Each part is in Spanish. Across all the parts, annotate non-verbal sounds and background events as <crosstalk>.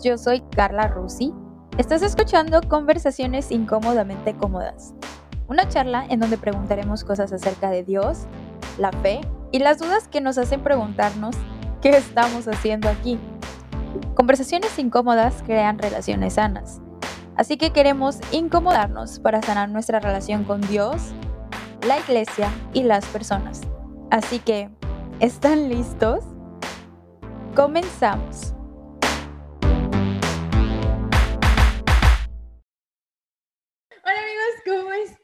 yo soy Carla Rusi. Estás escuchando Conversaciones Incómodamente Cómodas, una charla en donde preguntaremos cosas acerca de Dios, la fe y las dudas que nos hacen preguntarnos qué estamos haciendo aquí. Conversaciones incómodas crean relaciones sanas, así que queremos incomodarnos para sanar nuestra relación con Dios, la iglesia y las personas. Así que, ¿están listos? Comenzamos.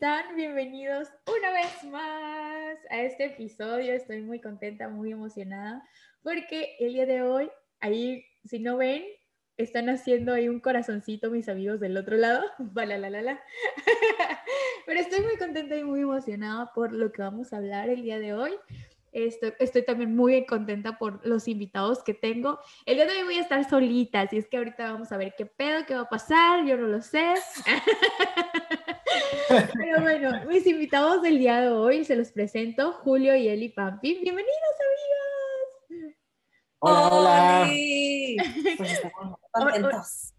Están? Bienvenidos una vez más a este episodio. Estoy muy contenta, muy emocionada porque el día de hoy, ahí, si no ven, están haciendo ahí un corazoncito mis amigos del otro lado. <laughs> la. <laughs> Pero estoy muy contenta y muy emocionada por lo que vamos a hablar el día de hoy. Estoy, estoy, también muy contenta por los invitados que tengo. El día de hoy voy a estar solita, así es que ahorita vamos a ver qué pedo, qué va a pasar, yo no lo sé. <laughs> Pero bueno, mis invitados del día de hoy se los presento, Julio y Eli Pampi. Bienvenidos, amigos. Hola, hola. Pues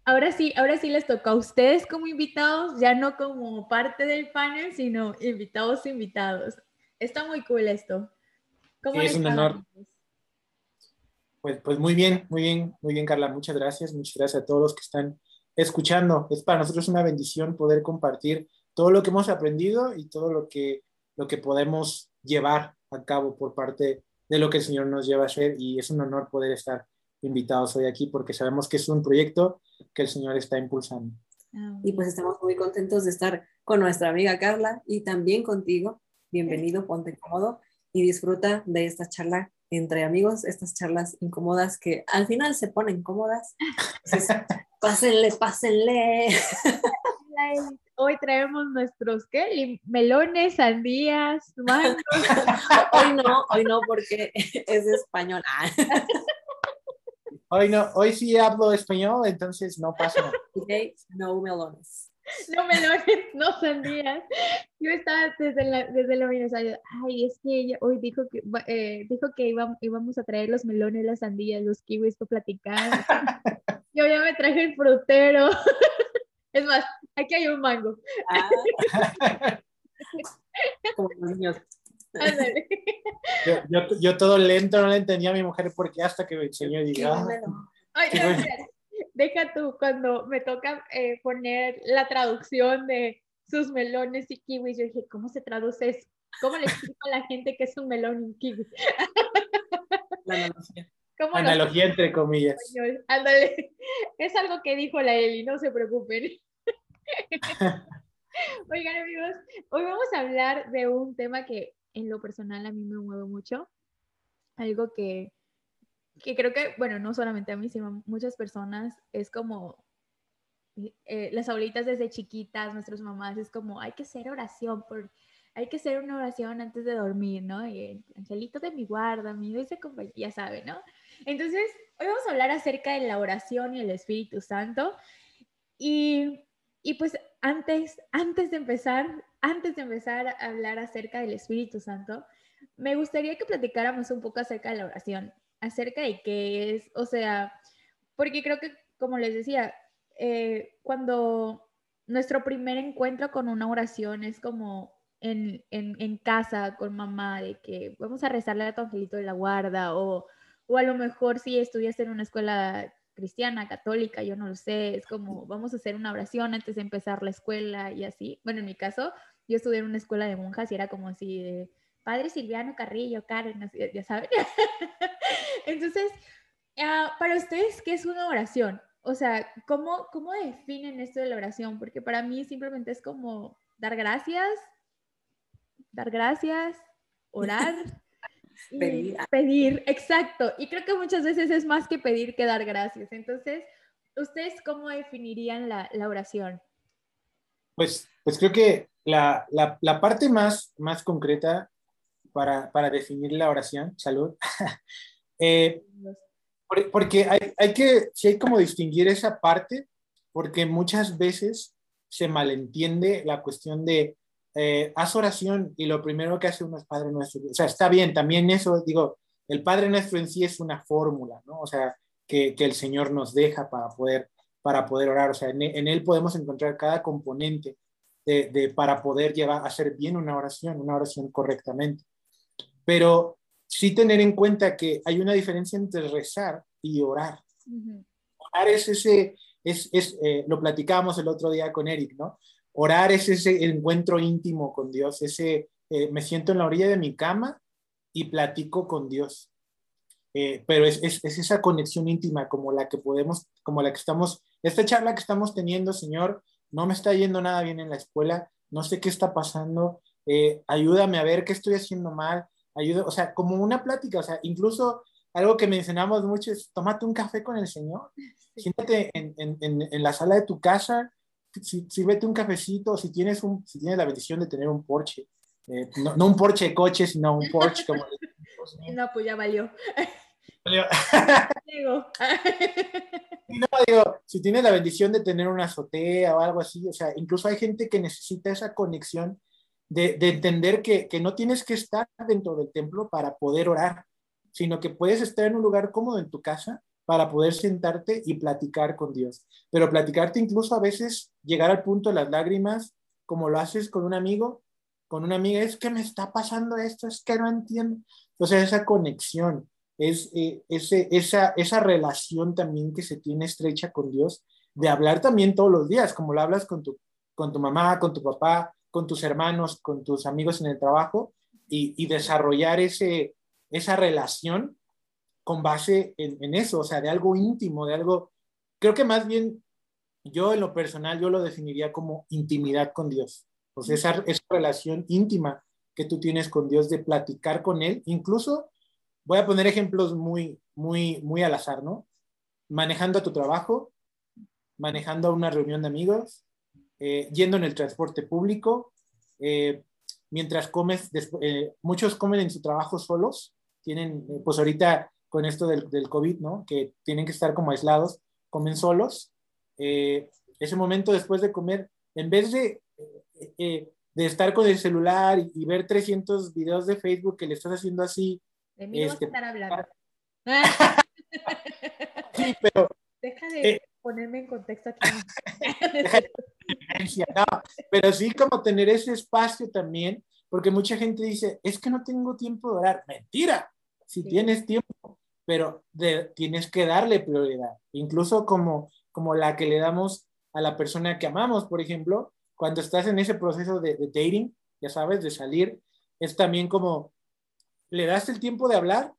ahora sí, ahora sí les toca a ustedes como invitados, ya no como parte del panel, sino invitados invitados. Está muy cool esto. ¿Cómo sí, es un honor. Pues, pues muy bien, muy bien, muy bien, Carla. Muchas gracias. Muchas gracias a todos los que están escuchando. Es para nosotros una bendición poder compartir todo lo que hemos aprendido y todo lo que, lo que podemos llevar a cabo por parte de lo que el Señor nos lleva a hacer. Y es un honor poder estar invitados hoy aquí porque sabemos que es un proyecto que el Señor está impulsando. Y pues estamos muy contentos de estar con nuestra amiga Carla y también contigo. Bienvenido, ponte cómodo y disfruta de esta charla entre amigos, estas charlas incómodas que al final se ponen cómodas. <laughs> pásenle, pásenle. Hoy traemos nuestros, ¿qué? Melones, sandías, mangos. <laughs> hoy no, hoy no porque es español. Hoy no, hoy sí hablo español, entonces no pasa nada. no melones. <laughs> No melones, no sandías. Yo estaba desde la, desde la mañana, ay, es que ella hoy dijo que, eh, dijo que íbamos a traer los melones, las sandías, los kiwis para platicar. <laughs> Yo ya me traje el frutero. <laughs> Es más, aquí hay un mango. Ah. Como los niños. Yo, yo, yo, todo lento no le entendía a mi mujer porque hasta que me enseñó y dije, ah, Ay, deja tú cuando me toca eh, poner la traducción de sus melones y kiwis, yo dije, ¿cómo se traduce eso? ¿Cómo le explico a la gente que es un melón y un kiwi? La analogía. analogía entre comillas. Ándale. Es algo que dijo la Eli, no se preocupen. <laughs> Oigan amigos, hoy vamos a hablar de un tema que en lo personal a mí me mueve mucho. Algo que, que creo que, bueno, no solamente a mí, sino a muchas personas, es como eh, las abuelitas desde chiquitas, nuestras mamás, es como, hay que hacer oración, por, hay que hacer una oración antes de dormir, ¿no? Y angelito de mi guarda, mi dulce compañía, ya sabe, ¿no? Entonces, hoy vamos a hablar acerca de la oración y el Espíritu Santo. Y, y pues antes, antes de empezar, antes de empezar a hablar acerca del Espíritu Santo, me gustaría que platicáramos un poco acerca de la oración, acerca de qué es, o sea, porque creo que, como les decía, eh, cuando nuestro primer encuentro con una oración es como en, en, casa con mamá, de que vamos a rezarle a tu angelito de la guarda, o, o a lo mejor si estudias en una escuela cristiana, católica, yo no lo sé, es como vamos a hacer una oración antes de empezar la escuela y así. Bueno, en mi caso, yo estudié en una escuela de monjas y era como así de Padre Silviano Carrillo, Karen, ya saben. <laughs> Entonces, ah, para ustedes, ¿qué es una oración? O sea, ¿cómo, ¿cómo definen esto de la oración? Porque para mí simplemente es como dar gracias, dar gracias, orar. <laughs> pedir. pedir, exacto. Y creo que muchas veces es más que pedir que dar gracias. Entonces, ¿ustedes cómo definirían la, la oración? Pues, pues creo que la, la, la parte más, más concreta para, para, definir la oración, salud, <laughs> eh, porque hay, hay, que, sí hay como distinguir esa parte, porque muchas veces se malentiende la cuestión de eh, haz oración y lo primero que hace uno es Padre Nuestro. O sea, está bien, también eso, digo, el Padre Nuestro en sí es una fórmula, ¿no? O sea, que, el Señor nos deja para poder, para poder orar. O sea, en, Él podemos encontrar cada componente de, para poder llevar hacer bien una oración, una oración correctamente. Pero sí tener en cuenta que hay una diferencia entre rezar y orar. Orar es ese, es, es eh, lo platicábamos el otro día con Eric, ¿no? Orar es ese encuentro íntimo con Dios, ese, eh, me siento en la orilla de mi cama y platico con Dios. Eh, pero es, es, esa conexión íntima como la que podemos, como la que estamos, esta charla que estamos teniendo, Señor, no me está yendo nada bien en la escuela, no sé qué está pasando, ayúdame a ver qué estoy haciendo mal, ayuda, o sea, como una plática, o sea, incluso algo que mencionamos mucho es, tómate un café con el Señor, siéntate en, en, en, la sala de tu casa, si, sírvete un cafecito, si tienes, un, si tienes la bendición de tener un Porsche, eh, no, no, un Porsche de coche, sino un Porsche como... no, pues ya valió. <laughs> digo. <laughs> no, digo, si tienes la bendición de tener una azotea o algo así, o sea, incluso hay gente que necesita esa conexión de, de entender que, que, no tienes que estar dentro del templo para poder orar, sino que puedes estar en un lugar cómodo en tu casa para poder sentarte y platicar con Dios. Pero platicarte incluso a veces llegar al punto de las lágrimas, como lo haces con un amigo, con una amiga, es que me está pasando esto, es que no entiendo. Entonces esa conexión, es eh, ese, esa, esa relación también que se tiene estrecha con Dios, de hablar también todos los días, como lo hablas con tu, con tu mamá, con tu papá, con tus hermanos, con tus amigos en el trabajo, y, desarrollar ese, esa relación con base en, eso, o sea, de algo íntimo, de algo, creo que más bien yo en lo personal, yo lo definiría como intimidad con Dios. O esa, esa relación íntima que tú tienes con Dios de platicar con Él, incluso voy a poner ejemplos muy, muy, muy al azar, ¿no? Manejando tu trabajo, manejando una reunión de amigos, eh, yendo en el transporte público, eh, mientras comes, eh, muchos comen en su trabajo solos, tienen, pues ahorita con esto del, del, COVID, ¿no? Que tienen que estar como aislados, comen solos. Ese momento después de comer, en vez de, de estar con el celular y, ver 300 videos de Facebook que le estás haciendo así. De mí este, estar hablando. <laughs> sí, pero. Deja de ponerme en contexto aquí. <laughs> no, pero sí como tener ese espacio también, porque mucha gente dice, es que no tengo tiempo de orar. Mentira, si tienes tiempo, pero tienes que darle prioridad, incluso como, como la que le damos a la persona que amamos, por ejemplo, cuando estás en ese proceso de, dating, ya sabes, de salir, es también como, le das el tiempo de hablar,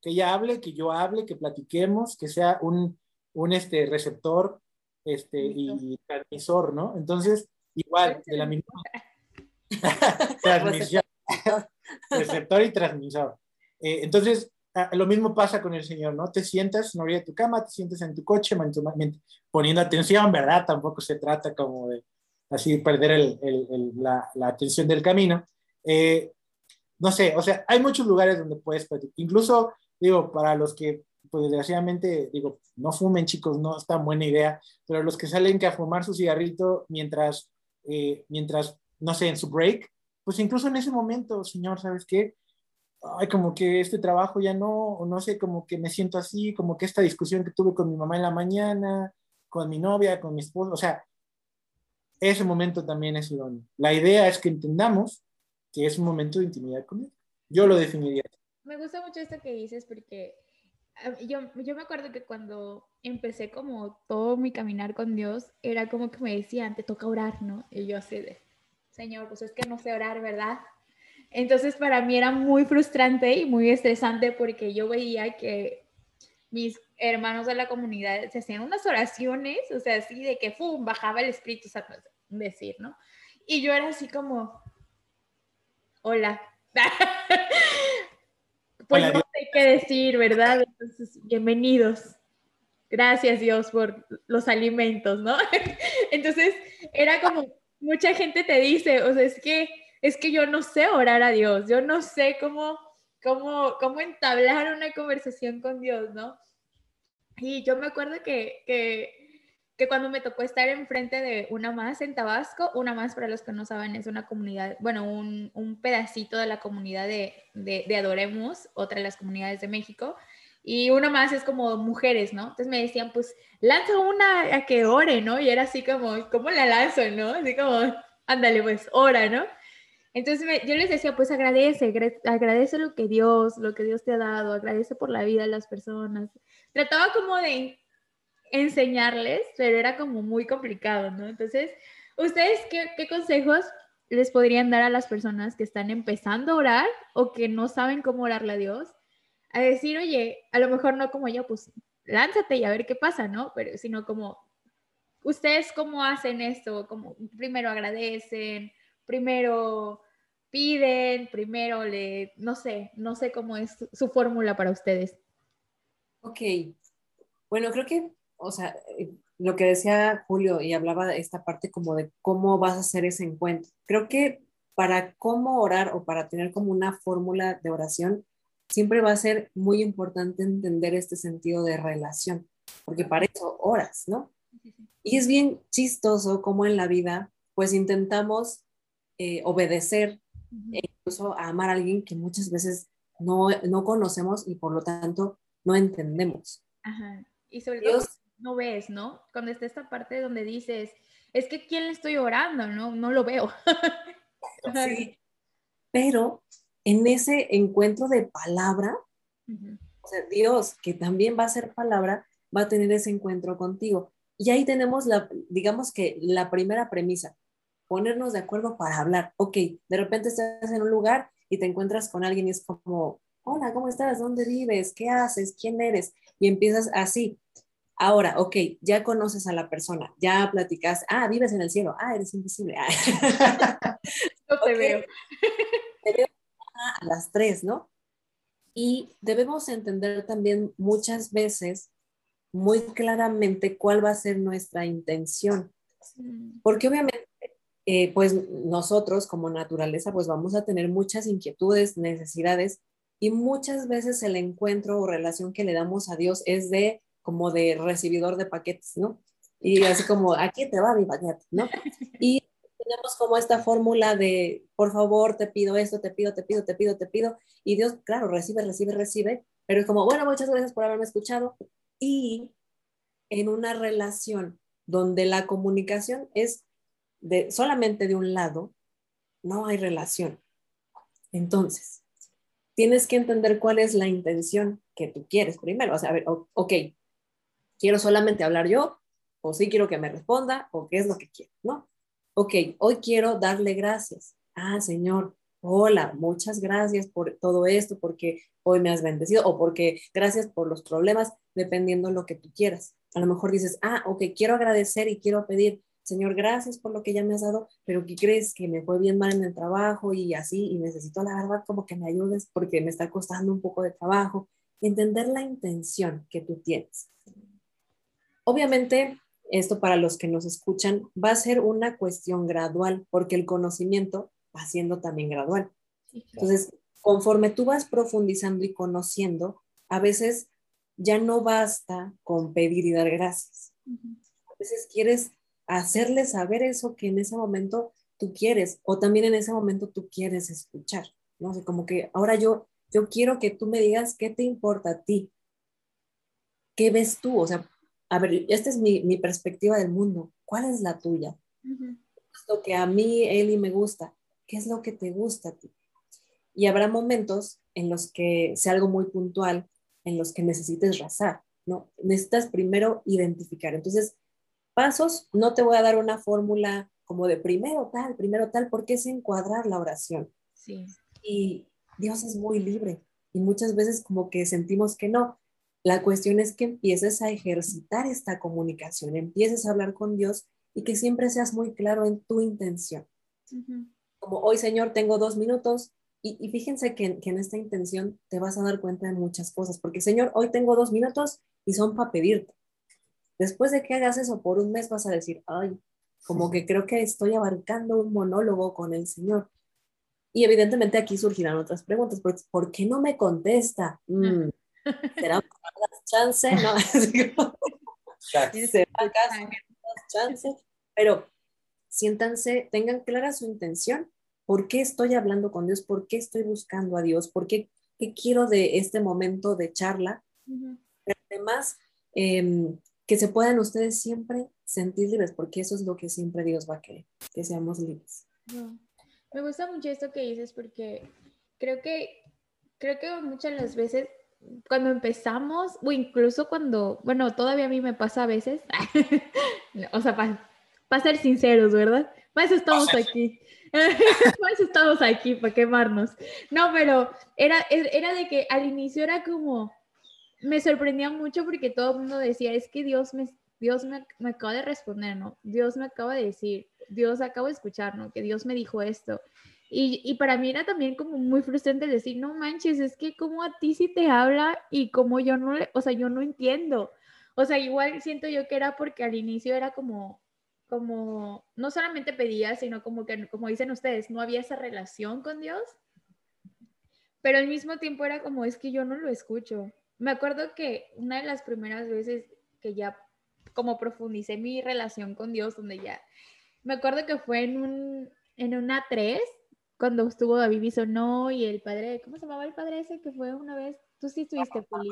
que ella hable, que yo hable, que platiquemos, que sea un, un este, receptor este, y transmisor, ¿no? Entonces, igual, de la misma <laughs> <laughs> transmisión, receptor y transmisor. Eh, entonces, Ah, lo mismo pasa con el Señor, ¿no? Te sientas en la orilla de tu cama, te sientes en tu coche, poniendo atención, ¿verdad? Tampoco se trata como de así perder el, el, la, la, atención del camino. Eh, no sé, o sea, hay muchos lugares donde puedes Incluso, digo, para los que, pues desgraciadamente, digo, no fumen, chicos, no es tan buena idea, pero los que salen que a fumar su cigarrito mientras, eh, mientras, no sé, en su break, pues incluso en ese momento, Señor, ¿sabes qué? ay, como que este trabajo ya no, no sé, como que me siento así, como que esta discusión que tuve con mi mamá en la mañana, con mi novia, con mi esposo, o sea, ese momento también es idóneo. La idea es que entendamos que es un momento de intimidad con. Yo lo definiría. Me gusta mucho esto que dices porque yo, yo me acuerdo que cuando empecé como todo mi caminar con Dios, era como que me decían, te toca orar, ¿no? Y yo así de, Señor, pues es que no sé orar, ¿verdad? Entonces para mí era muy frustrante y muy estresante porque yo veía que mis hermanos de la comunidad se hacían unas oraciones, o sea, así de que ¡fum! bajaba el Espíritu Santo, decir, ¿no? Y yo era así como, hola. <laughs> pues no sé qué decir, ¿verdad? Entonces, bienvenidos. Gracias Dios por los alimentos, ¿no? <laughs> Entonces, era como, mucha gente te dice, o sea, es que es que yo no sé orar a Dios, yo no sé cómo, cómo, cómo entablar una conversación con Dios, ¿no? Y yo me acuerdo que, que, que, cuando me tocó estar enfrente de una más en Tabasco, una más para los que no saben es una comunidad, bueno, un, un pedacito de la comunidad de, de, de, Adoremos, otra de las comunidades de México, y uno más es como mujeres, ¿no? Entonces me decían, pues lanza una a que ore, ¿no? Y era así como, ¿cómo la lanzo, no? Así como, ándale, pues, ora, ¿no? Entonces yo les decía, pues agradece, agradece lo que Dios, lo que Dios te ha dado, agradece por la vida de las personas. Trataba como de enseñarles, pero era como muy complicado, ¿no? Entonces, ¿ustedes qué, consejos les podrían dar a las personas que están empezando a orar o que no saben cómo orarle a Dios? A decir, oye, a lo mejor no como yo, pues lánzate y a ver qué pasa, ¿no? Pero sino como, ¿ustedes cómo hacen esto? Como primero agradecen, primero piden, primero le, no sé, no sé cómo es su fórmula para ustedes. Ok, bueno, creo que, o sea, eh, lo que decía Julio y hablaba de esta parte como de cómo vas a hacer ese encuentro. Creo que para cómo orar o para tener como una fórmula de oración, siempre va a ser muy importante entender este sentido de relación, porque para eso oras, ¿no? Y es bien chistoso como en la vida, pues intentamos eh, obedecer e incluso amar a alguien que muchas veces no, no conocemos y por lo tanto no entendemos. Ajá. Y sobre todo no ves, ¿no? Cuando está esta parte donde dices, es que ¿quién le estoy orando? No, no lo veo. <laughs> sí. Pero en ese encuentro de palabra, o sea, Dios, que también va a ser palabra, va a tener ese encuentro contigo. Y ahí tenemos la, digamos que la primera premisa, ponernos de acuerdo para hablar. Ok, de repente estás en un lugar y te encuentras con alguien y es como, hola, ¿cómo estás? ¿Dónde vives? ¿Qué haces? ¿Quién eres? Y empiezas así. Ahora, ok, ya conoces a la persona, ya platicas, ah, vives en el cielo, ah, eres invisible. <laughs> no te veo. <laughs> Te veo a las tres, ¿no? Y debemos entender también muchas veces muy claramente cuál va a ser nuestra intención. Porque obviamente, eh, pues nosotros como naturaleza, pues vamos a tener muchas inquietudes, necesidades, y muchas veces el encuentro o relación que le damos a Dios es de como de recibidor de paquetes, ¿no? Y así como, aquí te va mi paquete, ¿no? <laughs> Y tenemos como esta fórmula de, por favor, te pido esto, te pido, te pido, te pido, te pido. Y Dios, claro, recibe, recibe, recibe, pero es como, bueno, muchas gracias por haberme escuchado. Y en una relación donde la comunicación es de solamente de un lado, no hay relación. Entonces, tienes que entender cuál es la intención que tú quieres primero. O sea, a ver, ok, quiero solamente hablar yo, o sí quiero que me responda, o qué es lo que quiero, ¿no? Ok, hoy quiero darle gracias. Ah, Señor, hola, muchas gracias por todo esto, porque hoy me has bendecido, o porque gracias por los problemas, dependiendo lo que tú quieras. A lo mejor dices, ah, ok, quiero agradecer y quiero pedir, Señor, gracias por lo que ya me has dado, pero ¿qué crees? Que me fue bien mal en el trabajo y así, y necesito la verdad como que me ayudes porque me está costando un poco de trabajo. Entender la intención que tú tienes. Obviamente, esto para los que nos escuchan va a ser una cuestión gradual, porque el conocimiento va siendo también gradual. Entonces, conforme tú vas profundizando y conociendo, a veces ya no basta con pedir y dar gracias. A veces quieres hacerle saber eso que en ese momento tú quieres, o también en ese momento tú quieres escuchar, ¿no? sé, como que ahora yo, yo quiero que tú me digas qué te importa a ti, qué ves tú, o sea, a ver, esta es mi, mi perspectiva del mundo, ¿cuál es la tuya? Lo que a mí, Eli, me gusta, ¿qué es lo que te gusta a ti? Y habrá momentos en los que sea algo muy puntual, en los que necesites razar, ¿no? Necesitas primero identificar. Entonces, pasos, no te voy a dar una fórmula como de primero tal, primero tal, porque es encuadrar la oración. Sí. Y Dios es muy libre y muchas veces como que sentimos que no, la cuestión es que empieces a ejercitar esta comunicación, empieces a hablar con Dios y que siempre seas muy claro en tu intención. Como hoy, Señor, tengo dos minutos y, fíjense que, en esta intención te vas a dar cuenta de muchas cosas, porque Señor, hoy tengo dos minutos y son para pedirte. Después de que hagas eso por un mes vas a decir, ay, como que creo que estoy abarcando un monólogo con el Señor. Y evidentemente aquí surgirán otras preguntas, ¿por, qué no me contesta? Mm, será chance, ¿no? <laughs> chance, pero siéntanse, tengan clara su intención. ¿Por qué estoy hablando con Dios? ¿Por qué estoy buscando a Dios? ¿Por qué, qué quiero de este momento de charla? Pero además, em, que se puedan ustedes siempre sentir libres, porque eso es lo que siempre Dios va a querer, que seamos libres. Me gusta mucho esto que dices porque creo que, creo que muchas de las veces cuando empezamos, o incluso cuando, bueno, todavía a mí me pasa a veces, <laughs> o sea, para ser sinceros, ¿verdad? Para eso <laughs> estamos aquí. para eso estamos aquí, para quemarnos. No, pero era, era de que al inicio era como, me sorprendía mucho porque todo el mundo decía, es que Dios me, Dios me, me, acaba de responder, ¿no? Dios me acaba de decir, Dios acaba de escuchar, ¿no? Que Dios me dijo esto. Y, y, para mí era también como muy frustrante decir, no manches, es que como a ti sí te habla y como yo no le, o sea, yo no entiendo. O sea, igual siento yo que era porque al inicio era como, como, no solamente pedía, sino como que, como dicen ustedes, no había esa relación con Dios. Pero al mismo tiempo era como, es que yo no lo escucho. Me acuerdo que una de las primeras veces que ya como profundicé mi relación con Dios, donde ya, me acuerdo que fue en un, en una 3, cuando estuvo David Bisonó y el padre, ¿cómo se llamaba el padre ese que fue una vez? Tú sí estuviste, Poli.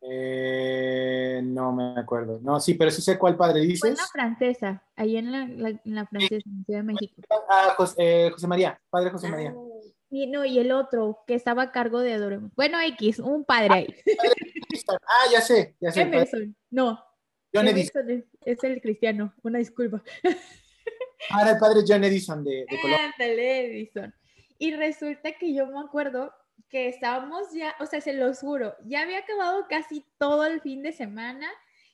Eh, no me acuerdo. No, sí, pero sí sé cuál padre dices. Fue en la francesa, ahí en la, en la francesa, en Ciudad de México. Ah, José, eh, José María, padre José María. Ah, y, no, y el otro que estaba a cargo de Adoremos. Bueno, X, un padre ahí. Ah, ya sé, ya sé. Emerson, no. John Edison. Es, es el cristiano, una disculpa. Ahora el padre John Edison de, de Colombia. Edison. Y resulta que yo me acuerdo que estábamos ya, o sea, se lo juro, ya había acabado casi todo el fin de semana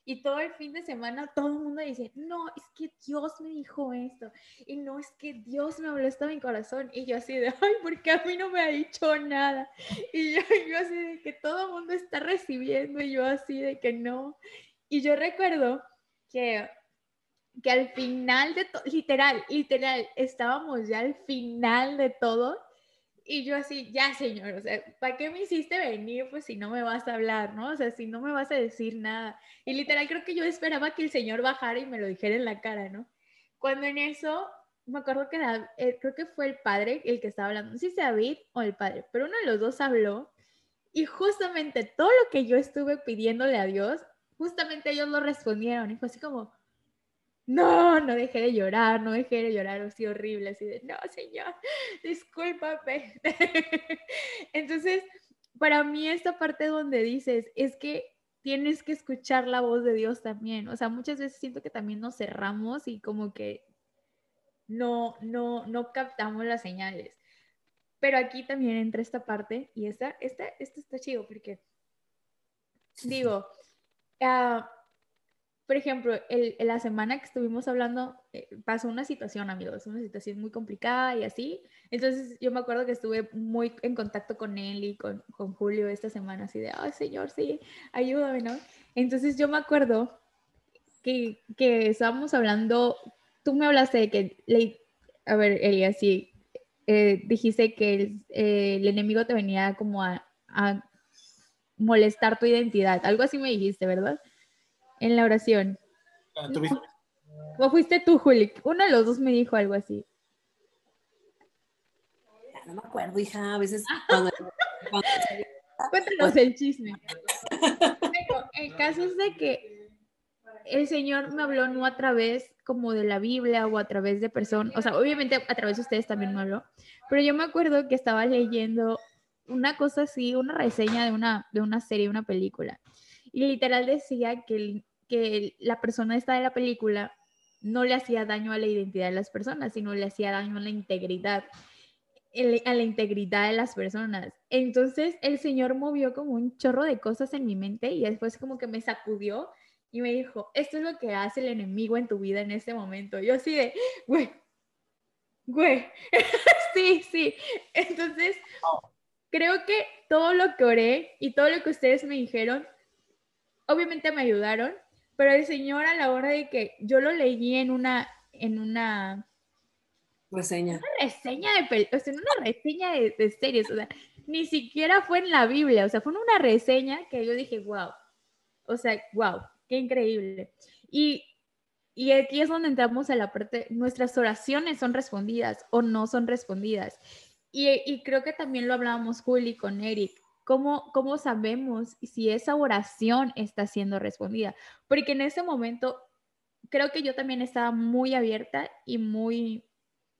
y todo el fin de semana todo el mundo dice, no, es que Dios me dijo esto y no es que Dios me habló esto en mi corazón y yo así de, ay, porque a mí no me ha dicho nada y yo, <laughs> yo así de que todo el mundo está recibiendo y yo así de que no. Y yo recuerdo que que al final de todo, literal, literal, estábamos ya al final de todo y yo así, ya señor, o sea, ¿para qué me hiciste venir? Pues si no me vas a hablar, ¿no? O sea, si no me vas a decir nada. Y literal creo que yo esperaba que el señor bajara y me lo dijera en la cara, ¿no? Cuando en eso, me acuerdo que eh, creo que fue el padre el que estaba hablando, no sé si David o el padre, pero uno de los dos habló y justamente todo lo que yo estuve pidiéndole a Dios, justamente ellos lo respondieron y fue así como, no, no dejé de llorar, no dejé de llorar, así horrible, así de, no, señor, discúlpame. <laughs> Entonces, para mí esta parte donde dices, es que tienes que escuchar la voz de Dios también, o sea, muchas veces siento que también nos cerramos y como que no, no, no captamos las señales. Pero aquí también entra esta parte y esta, esta, esta está chido porque, digo, uh, por ejemplo, el, la semana que estuvimos hablando, eh, pasó una situación, amigos, una situación muy complicada y así. Entonces yo me acuerdo que estuve muy en contacto con él y con, Julio esta semana, así de, ay, señor, sí, ayúdame, ¿no? Entonces yo me acuerdo que, estábamos hablando, tú me hablaste de que, a ver, Elia, sí, eh, dijiste que el, eh, enemigo te venía como a molestar tu identidad, algo así me dijiste, ¿verdad? En la oración. ¿O fuiste tú, Juli? Uno de los dos me dijo algo así. No me acuerdo, hija. A veces <laughs> Cuéntanos el chisme. el caso es de que el Señor me habló no a través como de la Biblia o a través de personas, o sea, obviamente a través de ustedes también me habló, pero yo me acuerdo que estaba leyendo una cosa así, una reseña de una, de una serie, una película, y literal decía que el, que la persona esta de la película no le hacía daño a la identidad de las personas, sino le hacía daño a la integridad, a la integridad de las personas. Entonces el Señor movió como un chorro de cosas en mi mente y después como que me sacudió y me dijo, esto es lo que hace el enemigo en tu vida en este momento. Yo así de, güey, güey, <laughs> sí, sí. Entonces, creo que todo lo que oré y todo lo que ustedes me dijeron, obviamente me ayudaron, pero el Señor a la hora de que yo lo leí en una, en una reseña. Una reseña de o sea, una reseña de, series, o sea, ni siquiera fue en la Biblia, o sea, fue en una reseña que yo dije, wow, o sea, wow, qué increíble. Y, y aquí es donde entramos a la parte, nuestras oraciones son respondidas o no son respondidas. Y, y creo que también lo hablábamos Juli con Eric, ¿cómo, ¿cómo sabemos si esa oración está siendo respondida? Porque en ese momento creo que yo también estaba muy abierta y muy,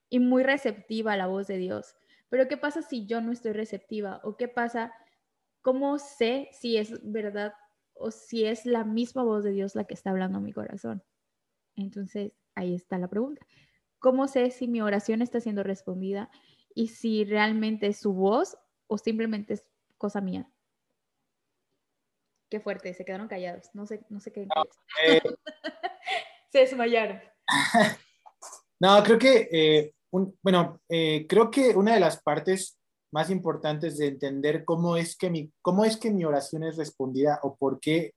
y muy receptiva a la voz de Dios. Pero ¿qué pasa si yo no estoy receptiva? ¿O qué pasa? ¿Cómo sé si es verdad o si es la misma voz de Dios la que está hablando a mi corazón? Entonces, ahí está la pregunta. ¿Cómo sé si mi oración está siendo respondida y si realmente es su voz o simplemente es cosa mía? Qué fuerte, se quedaron callados. No sé, no sé qué. Eh, <laughs> se desmayaron. <laughs> No, creo que, eh, bueno, eh, creo que una de las partes más importantes de entender cómo es que mi, cómo es que mi oración es respondida o por qué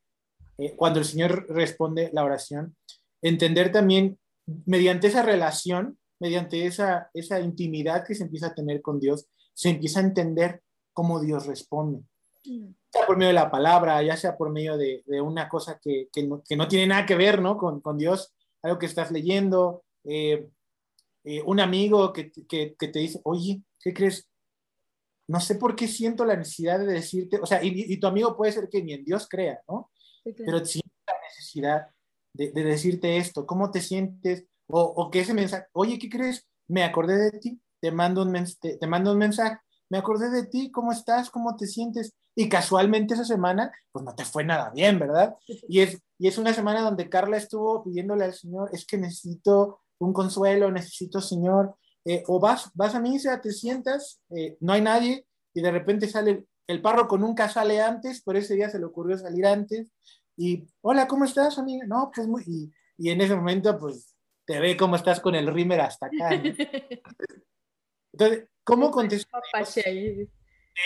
cuando el Señor responde la oración, entender también mediante esa relación, mediante esa, esa intimidad que se empieza a tener con Dios, se empieza a entender cómo Dios responde. Mm. Ya sea por medio de la palabra, ya sea por medio de, de una cosa que, que, no, que, no, tiene nada que ver ¿no? con, con Dios, algo que estás leyendo, eh, eh, un amigo que, que, te dice, oye, ¿qué crees? No sé por qué siento la necesidad de decirte, o sea, y, y tu amigo puede ser que ni en Dios crea, ¿no? Pero siente la necesidad de, decirte esto, ¿cómo te sientes? O, o, que ese mensaje, oye, ¿qué crees? Me acordé de ti, te mando, un te, te mando un mensaje, me acordé de ti, ¿cómo estás? ¿Cómo te sientes? Y casualmente esa semana, pues no te fue nada bien, ¿verdad? Y es, y es una semana donde Carla estuvo pidiéndole al Señor, es que necesito un consuelo, necesito, Señor, eh, o vas, vas a misa, te sientas, eh, no hay nadie, y de repente sale el párroco nunca sale antes, por ese día se le ocurrió salir antes, y, hola, ¿cómo estás, amiga? No, pues muy, y, y en ese momento, pues, te ve cómo estás con el rímer hasta acá. <laughs> Entonces, ¿cómo contestas? Mapache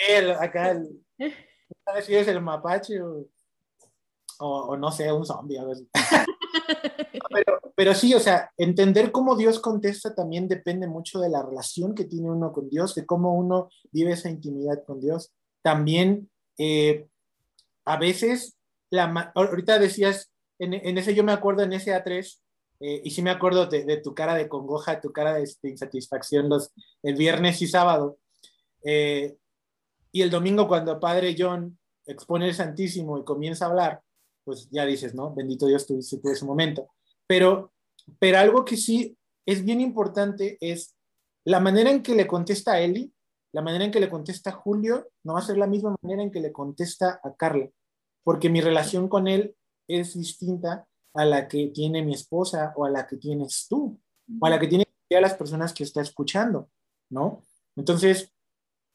El, acá, el, <laughs> ¿sabes si es el mapache o, o, no sé, un zombie, algo así. <laughs> pero, pero sí, o sea, entender cómo Dios contesta también depende mucho de la relación que tiene uno con Dios, de cómo uno vive esa intimidad con Dios. También, eh, a veces ahorita decías, en, ese yo me acuerdo en ese A3, eh, y sí me acuerdo de, tu cara de congoja, tu cara de, este, insatisfacción los, el viernes y sábado. Eh, y el domingo cuando Padre John expone el Santísimo y comienza a hablar, pues ya dices, ¿no? Bendito Dios, tuviste todo ese momento. Pero, pero algo que sí es bien importante es la manera en que le contesta a Eli, la manera en que le contesta a Julio, no va a ser la misma manera en que le contesta a Carla porque mi relación con él es distinta a la que tiene mi esposa o a la que tienes tú, o a la que tienen las personas que está escuchando, ¿no? Entonces,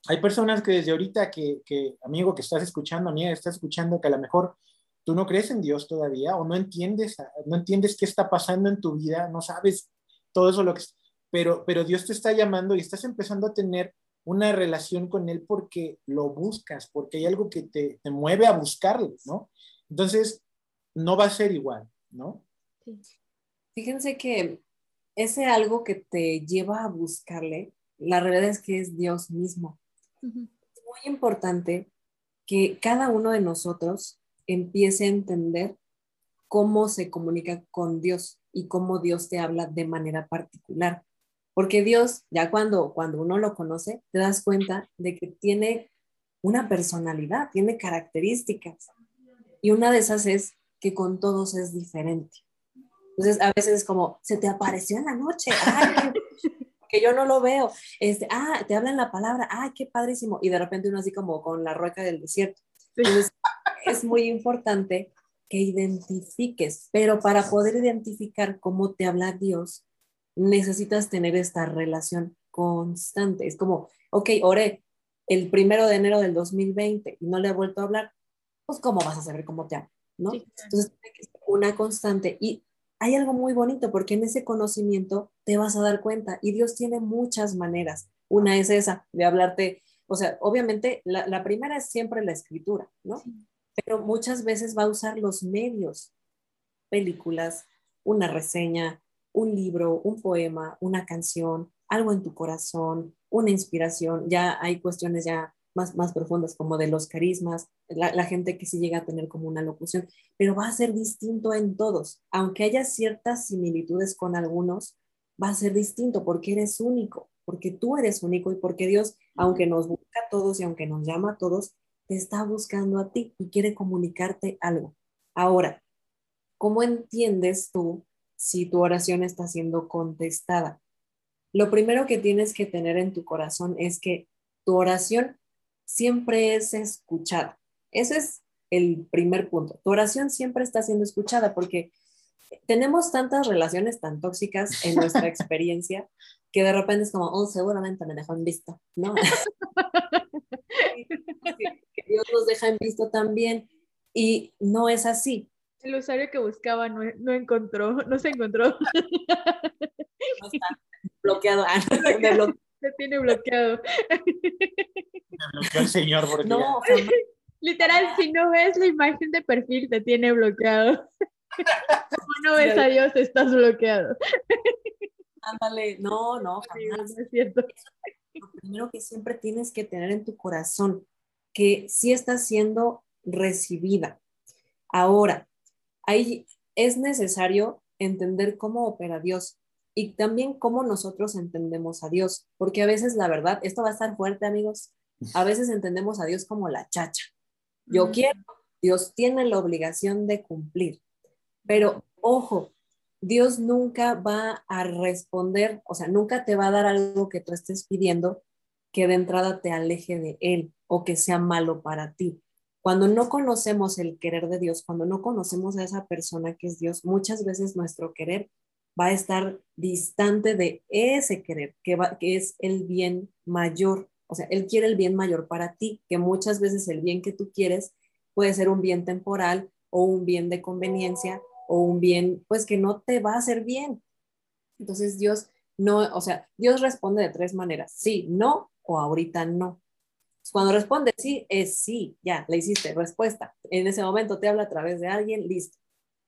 hay personas que desde ahorita que, que, amigo, que estás escuchando, amiga, estás escuchando que a lo mejor tú no crees en Dios todavía o no entiendes, no entiendes qué está pasando en tu vida, no sabes todo eso lo que... Pero, pero Dios te está llamando y estás empezando a tener una relación con él porque lo buscas, porque hay algo que te, te mueve a buscarlo, ¿no? Entonces, no va a ser igual, ¿no? Fíjense que ese algo que te lleva a buscarle, la realidad es que es Dios mismo. Es muy importante que cada uno de nosotros empiece a entender cómo se comunica con Dios y cómo Dios te habla de manera particular. Porque Dios, ya cuando, cuando uno lo conoce, te das cuenta de que tiene una personalidad, tiene características. Y una de esas es que con todos es diferente. Entonces, a veces es como, se te apareció en la noche, <laughs> que yo no lo veo. Este, ah, te hablan la palabra, ay, qué padrísimo. Y de repente uno así como con la rueca del desierto. Entonces, es muy importante que identifiques, pero para poder identificar cómo te habla Dios, necesitas tener esta relación constante. Es como, ok, oré el primero de enero del 2020 y no le he vuelto a hablar, pues ¿cómo vas a saber cómo te hablo? ¿No? Entonces, tiene que ser una constante. Y hay algo muy bonito porque en ese conocimiento te vas a dar cuenta y Dios tiene muchas maneras. Una es esa, de hablarte, o sea, obviamente la, la primera es siempre la escritura, ¿no? Pero muchas veces va a usar los medios, películas, una reseña, un libro, un poema, una canción, algo en tu corazón, una inspiración. Ya hay cuestiones ya más, más profundas como de los carismas, la, gente que sí llega a tener como una locución, pero va a ser distinto en todos. Aunque haya ciertas similitudes con algunos, va a ser distinto porque eres único, porque tú eres único y porque Dios, aunque nos busca a todos y aunque nos llama a todos, te está buscando a ti y quiere comunicarte algo. Ahora, ¿cómo entiendes tú si tu oración está siendo contestada? Lo primero que tienes que tener en tu corazón es que tu oración siempre es escuchada. Ese es el primer punto. Tu oración siempre está siendo escuchada porque tenemos tantas relaciones tan tóxicas en nuestra <laughs> experiencia que de repente es como, oh, seguramente me dejó en visto, ¿no? <laughs> que Dios nos deja en visto también y no es así. El usuario que buscaba no, no encontró, no se encontró. No está bloqueado. Ah, <laughs> se tiene bloqueado. Me bloqueó el señor porque No, <laughs> Literal, si no ves la imagen de perfil, te tiene bloqueado. <laughs> Como no ves a Dios, estás bloqueado. Ándale, no, no, jamás. es cierto. Lo primero que siempre tienes que tener en tu corazón, que sí está siendo recibida. Ahora, ahí es necesario entender cómo opera Dios y también cómo nosotros entendemos a Dios, porque a veces la verdad, esto va a estar fuerte amigos, a veces entendemos a Dios como la chacha. Yo quiero, Dios tiene la obligación de cumplir, pero ojo, Dios nunca va a responder, o sea, nunca te va a dar algo que tú estés pidiendo que de entrada te aleje de Él o que sea malo para ti. Cuando no conocemos el querer de Dios, cuando no conocemos a esa persona que es Dios, muchas veces nuestro querer va a estar distante de ese querer, que, que es el bien mayor. O sea, Él quiere el bien mayor para ti, que muchas veces el bien que tú quieres puede ser un bien temporal o un bien de conveniencia o un bien, pues que no te va a hacer bien. Entonces Dios no, o sea, Dios responde de tres maneras, sí, no o ahorita no. Cuando responde sí, es sí, ya, le hiciste respuesta. En ese momento te habla a través de alguien, listo.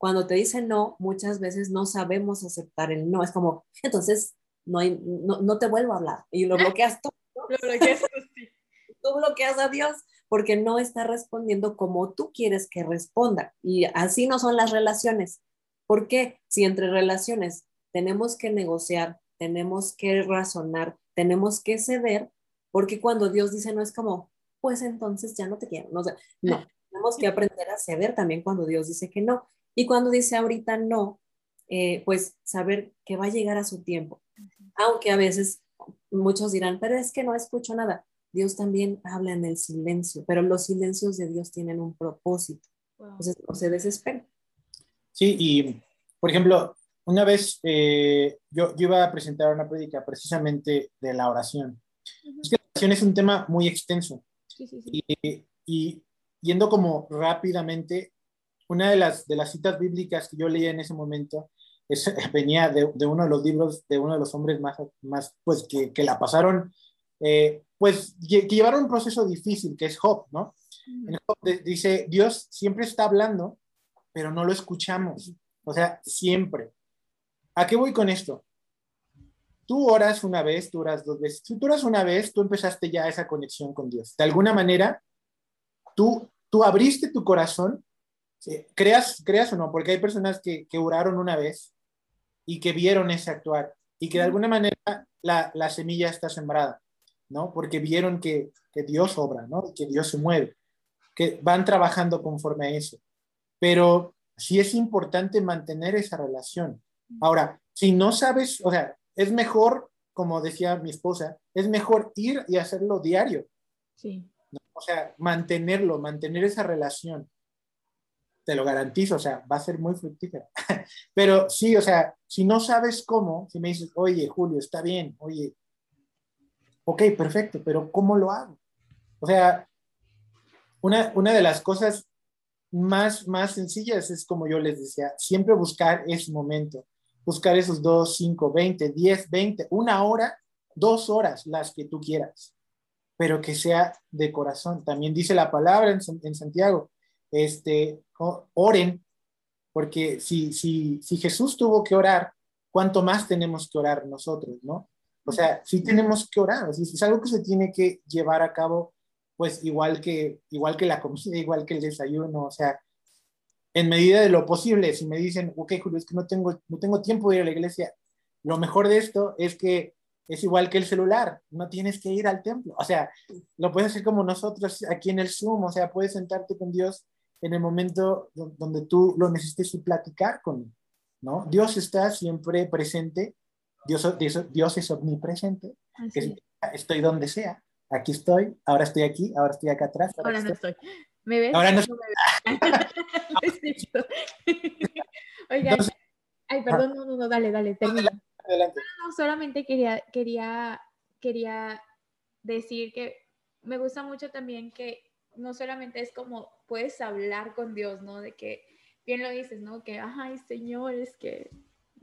Cuando te dice no, muchas veces no sabemos aceptar el no. Es como, entonces, no, hay, no, te vuelvo a hablar y lo bloqueas tú. Lo bloqueas tú, sí. <laughs> Tú bloqueas a Dios porque no está respondiendo como tú quieres que responda. Y así no son las relaciones. ¿Por qué? Si entre relaciones tenemos que negociar, tenemos que razonar, tenemos que ceder, porque cuando Dios dice no es como, pues entonces ya no te quiero. No, no, <laughs> tenemos que aprender a ceder también cuando Dios dice que no. Y cuando dice ahorita no, eh, pues saber que va a llegar a su tiempo. Aunque a veces muchos dirán, pero es que no escucho nada. Dios también habla en el silencio, pero los silencios de Dios tienen un propósito. Entonces no se desespera. Sí, y por ejemplo, una vez eh, yo, yo, iba a presentar una prédica precisamente de la oración. Es que la oración es un tema muy extenso. Sí, sí, sí. Y, y, yendo como rápidamente, una de las, de las citas bíblicas que yo leía en ese momento es, <laughs> venía de, de, uno de los libros de uno de los hombres más, más pues, que, que la pasaron eh, pues que llevaron un proceso difícil, que es Job, ¿no? En Job dice, Dios siempre está hablando, pero no lo escuchamos. O sea, siempre. ¿A qué voy con esto? Tú oras una vez, tú oras dos veces. Si tú oras una vez, tú empezaste ya esa conexión con Dios. De alguna manera, tú, tú abriste tu corazón, creas, creas o no, porque hay personas que, que oraron una vez y que vieron ese actuar y que de alguna manera la, la semilla está sembrada. ¿no? Porque vieron que, Dios obra, ¿no? Que Dios se mueve, que van trabajando conforme a eso. Pero sí es importante mantener esa relación. Ahora, si no sabes, o sea, es mejor, como decía mi esposa, es mejor ir y hacerlo diario. Sí. O sea, mantenerlo, mantener esa relación. Te lo garantizo, o sea, va a ser muy fructífera. <laughs> Pero sí, o sea, si no sabes cómo, si me dices, oye, Julio, está bien, oye, ok, perfecto, pero ¿cómo lo hago? O sea, una, una de las cosas más, más sencillas es como yo les decía, siempre buscar ese momento, buscar esos dos, cinco, veinte, diez, veinte, una hora, dos horas, las que tú quieras, pero que sea de corazón. También dice la palabra en, en Santiago, este, oren, porque si, si, si Jesús tuvo que orar, ¿cuánto más tenemos que orar nosotros, no? O sea, sí tenemos que orar, es algo que se tiene que llevar a cabo, pues igual que, igual que la comida, igual que el desayuno, o sea, en medida de lo posible, si me dicen, ok, Julio, es que no tengo, no tengo tiempo de ir a la iglesia, lo mejor de esto es que es igual que el celular, no tienes que ir al templo. O sea, lo puedes hacer como nosotros aquí en el Zoom, o sea, puedes sentarte con Dios en el momento donde tú lo necesites y platicar con él, ¿no? Dios está siempre presente, Dios, Dios, es omnipresente, estoy donde sea, aquí estoy, ahora estoy aquí, ahora estoy acá atrás. Ahora, no estoy. ¿Me ves? Ahora no, <laughs> <laughs> Oigan, ay, perdón, no, no, no, dale, dale, termina. Adelante. No, solamente quería, quería, quería decir que me gusta mucho también que no solamente es como puedes hablar con Dios, ¿no? De que, bien lo dices, ¿no? Que, ay, Señor, es que,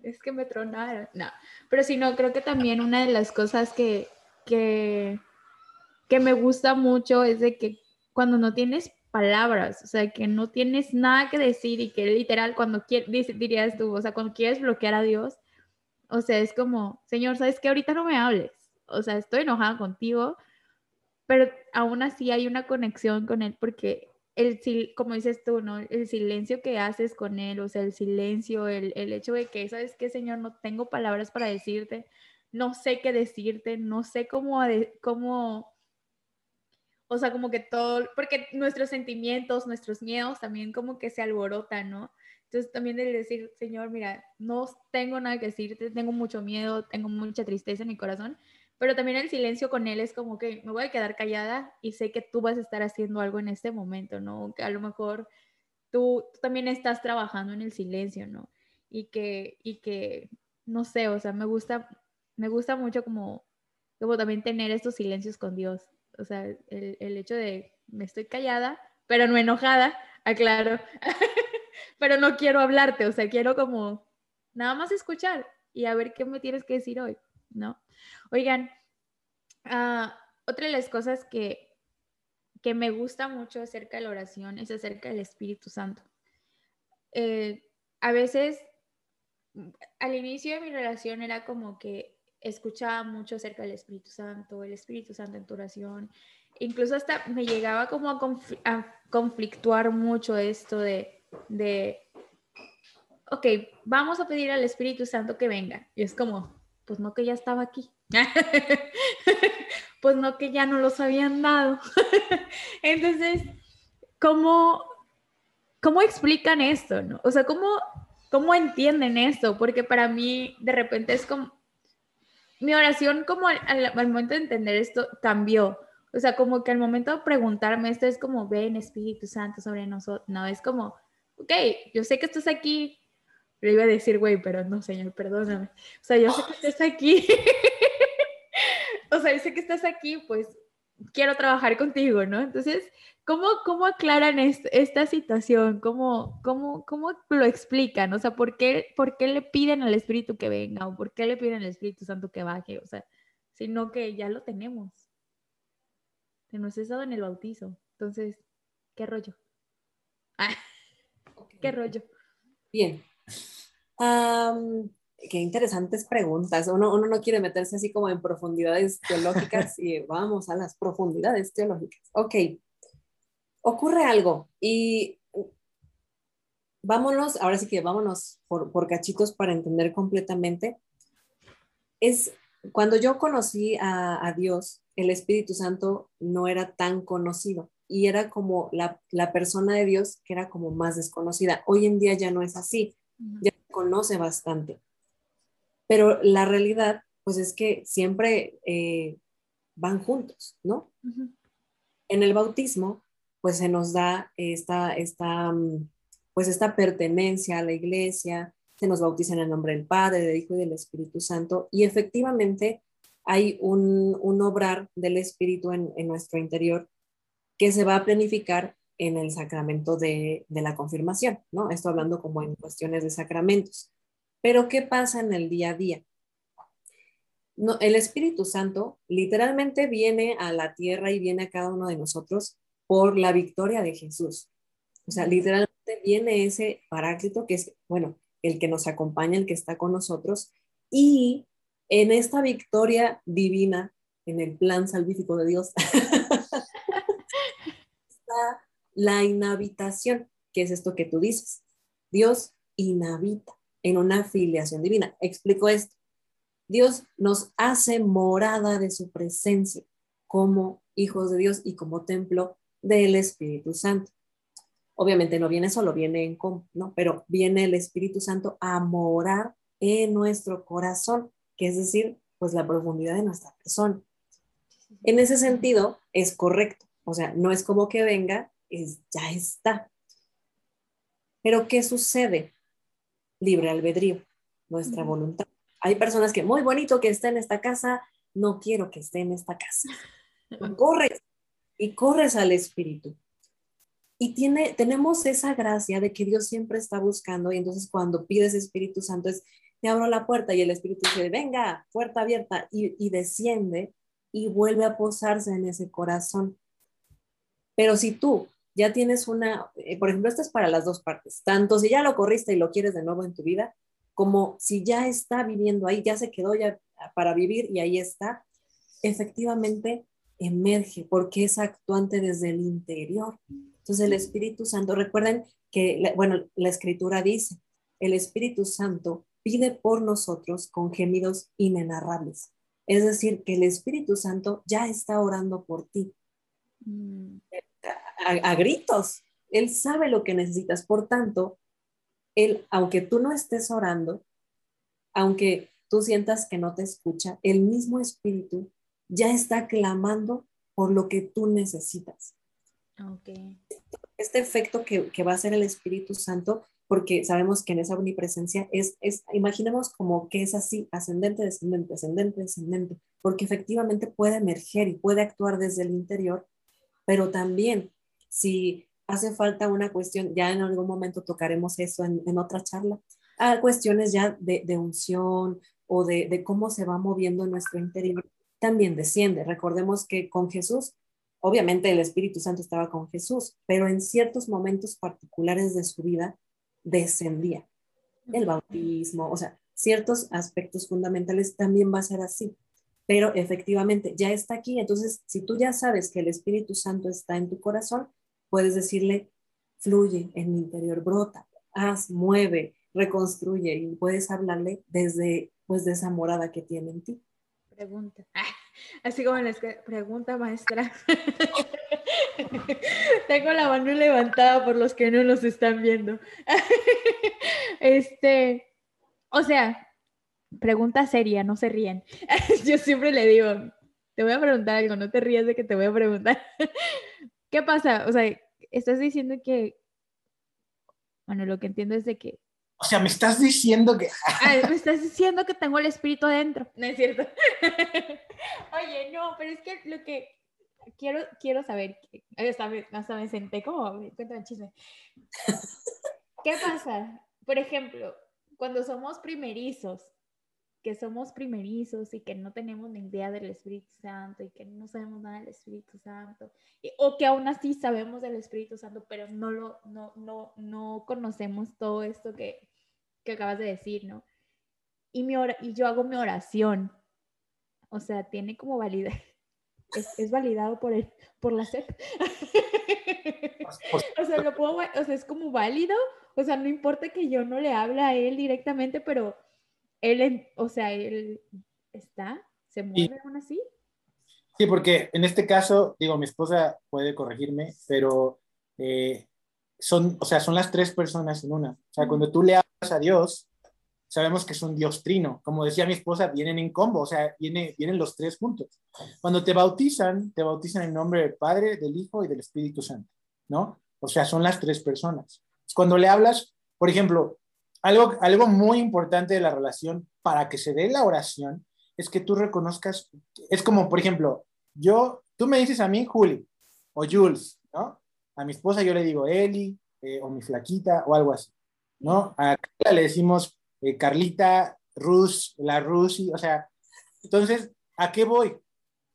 es que me tronaron. No, pero si no, creo que también una de las cosas que, que, que me gusta mucho es de que cuando no tienes palabras, o sea, que no tienes nada que decir y que literal cuando quieres, dirías tú, o sea, cuando quieres bloquear a Dios, o sea, es como, Señor, ¿sabes qué? Ahorita no me hables, o sea, estoy enojada contigo, pero aún así hay una conexión con Él porque el, como dices tú, ¿no? El silencio que haces con Él, o sea, el silencio, el, el hecho de que, ¿sabes qué, Señor? No tengo palabras para decirte, no sé qué decirte, no sé cómo, cómo o sea, como que todo, porque nuestros sentimientos, nuestros miedos también como que se alborotan, ¿no? Entonces también de decir, Señor, mira, no tengo nada que decirte, tengo mucho miedo, tengo mucha tristeza en mi corazón, pero también el silencio con Él es como que me voy a quedar callada y sé que tú vas a estar haciendo algo en este momento, ¿no? Que a lo mejor tú, también estás trabajando en el silencio, ¿no? Y que, y que, no sé, o sea, me gusta, me gusta mucho como, como también tener estos silencios con Dios o sea, el, el hecho de me estoy callada, pero no enojada, aclaro, <laughs> pero no quiero hablarte, o sea, quiero como nada más escuchar y a ver qué me tienes que decir hoy, ¿no? Oigan, uh, otra de las cosas que, que me gusta mucho acerca de la oración es acerca del Espíritu Santo. Eh, a veces, al inicio de mi relación era como que escuchaba mucho acerca del Espíritu Santo, el Espíritu Santo en tu oración. Incluso hasta me llegaba como a, conflictuar mucho esto de, de, ok, vamos a pedir al Espíritu Santo que venga. Y es como, pues no que ya estaba aquí. <laughs> pues no que ya no los habían dado. <laughs> Entonces, ¿cómo, ¿cómo explican esto? No? O sea, ¿cómo, ¿cómo entienden esto? Porque para mí de repente es como, mi oración como al, momento de entender esto cambió. O sea, como que al momento de preguntarme esto es como, ven Espíritu Santo sobre nosotros. No, es como, ok, yo sé que estás aquí. Le iba a decir, güey, pero no, Señor, perdóname. O sea, yo sé que estás aquí. <laughs> o sea, yo sé que estás aquí, pues quiero trabajar contigo, ¿no? Entonces, ¿cómo, cómo aclaran esta situación? ¿Cómo, cómo, ¿Cómo lo explican? O sea, ¿por qué, ¿por qué le piden al Espíritu que venga? ¿O por qué le piden al Espíritu Santo que baje? O sea, sino que ya lo tenemos. Se nos dado en el bautizo. Entonces, ¿qué rollo? Ah, <laughs> ¿Qué rollo? Bien qué interesantes preguntas. Uno, uno, no quiere meterse así como en profundidades teológicas y vamos a las profundidades teológicas. Ok, ocurre algo y vámonos, ahora sí que vámonos por, por cachitos para entender completamente. Es cuando yo conocí a, a, Dios, el Espíritu Santo no era tan conocido y era como la, la persona de Dios que era como más desconocida. Hoy en día ya no es así, ya se conoce bastante. Pero la realidad, pues es que siempre eh, van juntos, ¿no? En el bautismo, pues se nos da esta, esta, mm, pues esta pertenencia a la iglesia, se nos bautiza en el nombre del Padre, del Hijo y del Espíritu Santo, y efectivamente hay un, un obrar del Espíritu en, en, nuestro interior que se va a planificar en el sacramento de, de la confirmación, ¿no? Esto hablando como en cuestiones de sacramentos. Pero ¿qué pasa en el día a día? No, el Espíritu Santo literalmente viene a la tierra y viene a cada uno de nosotros por la victoria de Jesús. O sea, literalmente viene ese paráclito que es, bueno, el que nos acompaña, el que está con nosotros. Y en esta victoria divina, en el plan salvífico de Dios, <laughs> está la inhabitación, que es esto que tú dices. Dios inhabita en una filiación divina. Explico esto. Dios nos hace morada de su presencia como hijos de Dios y como templo del Espíritu Santo. Obviamente no viene solo, viene en común, ¿no? Pero viene el Espíritu Santo a morar en nuestro corazón, que es decir, pues la profundidad de nuestra persona. En ese sentido, es correcto. O sea, no es como que venga, es, ya está. Pero ¿qué sucede? Libre albedrío, nuestra voluntad. Hay personas que, muy bonito que esté en esta casa, no quiero que esté en esta casa. <laughs> Corres y corres al Espíritu. Y tiene, tenemos esa gracia de que Dios siempre está buscando y entonces cuando pides Espíritu Santo es, te abro la puerta y el Espíritu dice, venga, puerta abierta y, y desciende y vuelve a posarse en ese corazón. Pero si tú ya tienes una, eh, por ejemplo, esto es para las dos partes, tanto si ya lo corriste y lo quieres de nuevo en tu vida, como si ya está viviendo ahí, ya se quedó ya para vivir y ahí está, efectivamente emerge porque es actuante desde el interior. Entonces el Espíritu Santo, recuerden que, bueno, la escritura dice, el Espíritu Santo pide por nosotros con gemidos inenarrables. Es decir, que el Espíritu Santo ya está orando por ti. Mm. A, gritos. Él sabe lo que necesitas. Por tanto, él, aunque tú no estés orando, aunque tú sientas que no te escucha, el mismo Espíritu ya está clamando por lo que tú necesitas. Este efecto que, que, va a ser el Espíritu Santo porque sabemos que en esa omnipresencia es, es, imaginemos como que es así, ascendente, descendente, ascendente, descendente, porque efectivamente puede emerger y puede actuar desde el interior, pero también si hace falta una cuestión, ya en algún momento tocaremos eso en, en otra charla, a cuestiones ya de, de unción o de, de cómo se va moviendo nuestro interior, también desciende. Recordemos que con Jesús obviamente el Espíritu Santo estaba con Jesús, pero en ciertos momentos particulares de su vida descendía. El bautismo, o sea, ciertos aspectos fundamentales también va a ser así. Pero efectivamente ya está aquí. Entonces, si tú ya sabes que el Espíritu Santo está en tu corazón, puedes decirle, fluye en mi interior, brota, haz, mueve, reconstruye y puedes hablarle desde pues de esa morada que tiene en ti. Pregunta. <laughs> Así como les pregunta maestra. <laughs> Tengo la mano levantada por los que no nos están viendo. <laughs> este, o sea, pregunta seria, no se ríen. Yo siempre le digo, te voy a preguntar algo, no te rías de que te voy a preguntar. ¿Qué pasa? O sea, estás diciendo que, bueno, lo que entiendo es de que o sea, me estás diciendo que... <laughs> me estás diciendo que tengo el espíritu adentro. No es cierto. <laughs> Oye, no, pero es que lo que quiero, quiero saber, hasta me, hasta me senté como, cuéntame chisme. ¿Qué pasa? Por ejemplo, cuando somos primerizos, que somos primerizos y que no tenemos ni idea del Espíritu Santo y que no sabemos nada del Espíritu Santo, o que aún así sabemos del Espíritu Santo, pero no, lo, no, no, no conocemos todo esto que, que acabas de decir, ¿no? Y, mi y yo hago mi oración. O sea, tiene como validez. <laughs> Es, validado por, el, por la SEP. <laughs> o sea, lo puedo, o sea, es como válido. O sea, no importa que yo no le hable a él directamente, pero él, o sea, él está, se mueve aún así. Sí, porque en este caso, digo, mi esposa puede corregirme, pero eh, son, o sea, son las tres personas en una. O sea, cuando tú le hablas a Dios, sabemos que es un Dios trino. Como decía mi esposa, vienen en combo, o sea, viene, vienen los tres juntos. Cuando te bautizan, te bautizan en nombre del Padre, del Hijo y del Espíritu Santo, ¿no? O sea, son las tres personas. Cuando le hablas, por ejemplo, algo, algo muy importante de la relación para que se dé la oración es que tú reconozcas, es como, por ejemplo, yo, tú me dices a mí, Juli, o Jules, ¿no? A mi esposa yo le digo Eli, eh, o mi flaquita, o algo así, ¿no? A Carla le decimos eh, Carlita, Rus, la Rusi, o sea, entonces, ¿a qué voy?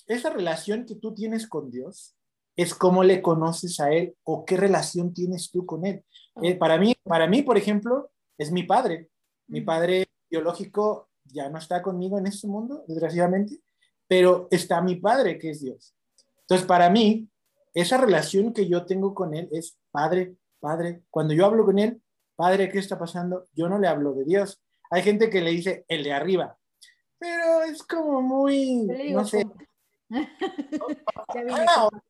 Esa relación que tú tienes con Dios es cómo le conoces a Él o qué relación tienes tú con Él. Eh, para, mí, para mí, por ejemplo, es mi padre. Mi padre biológico ya no está conmigo en este mundo, desgraciadamente, pero está mi padre, que es Dios. Entonces, para mí, esa relación que yo tengo con Él es Padre, Padre. Cuando yo hablo con Él, Padre, ¿qué está pasando? Yo no le hablo de Dios. Hay gente que le dice el de arriba. pero es como muy, no sé. <laughs>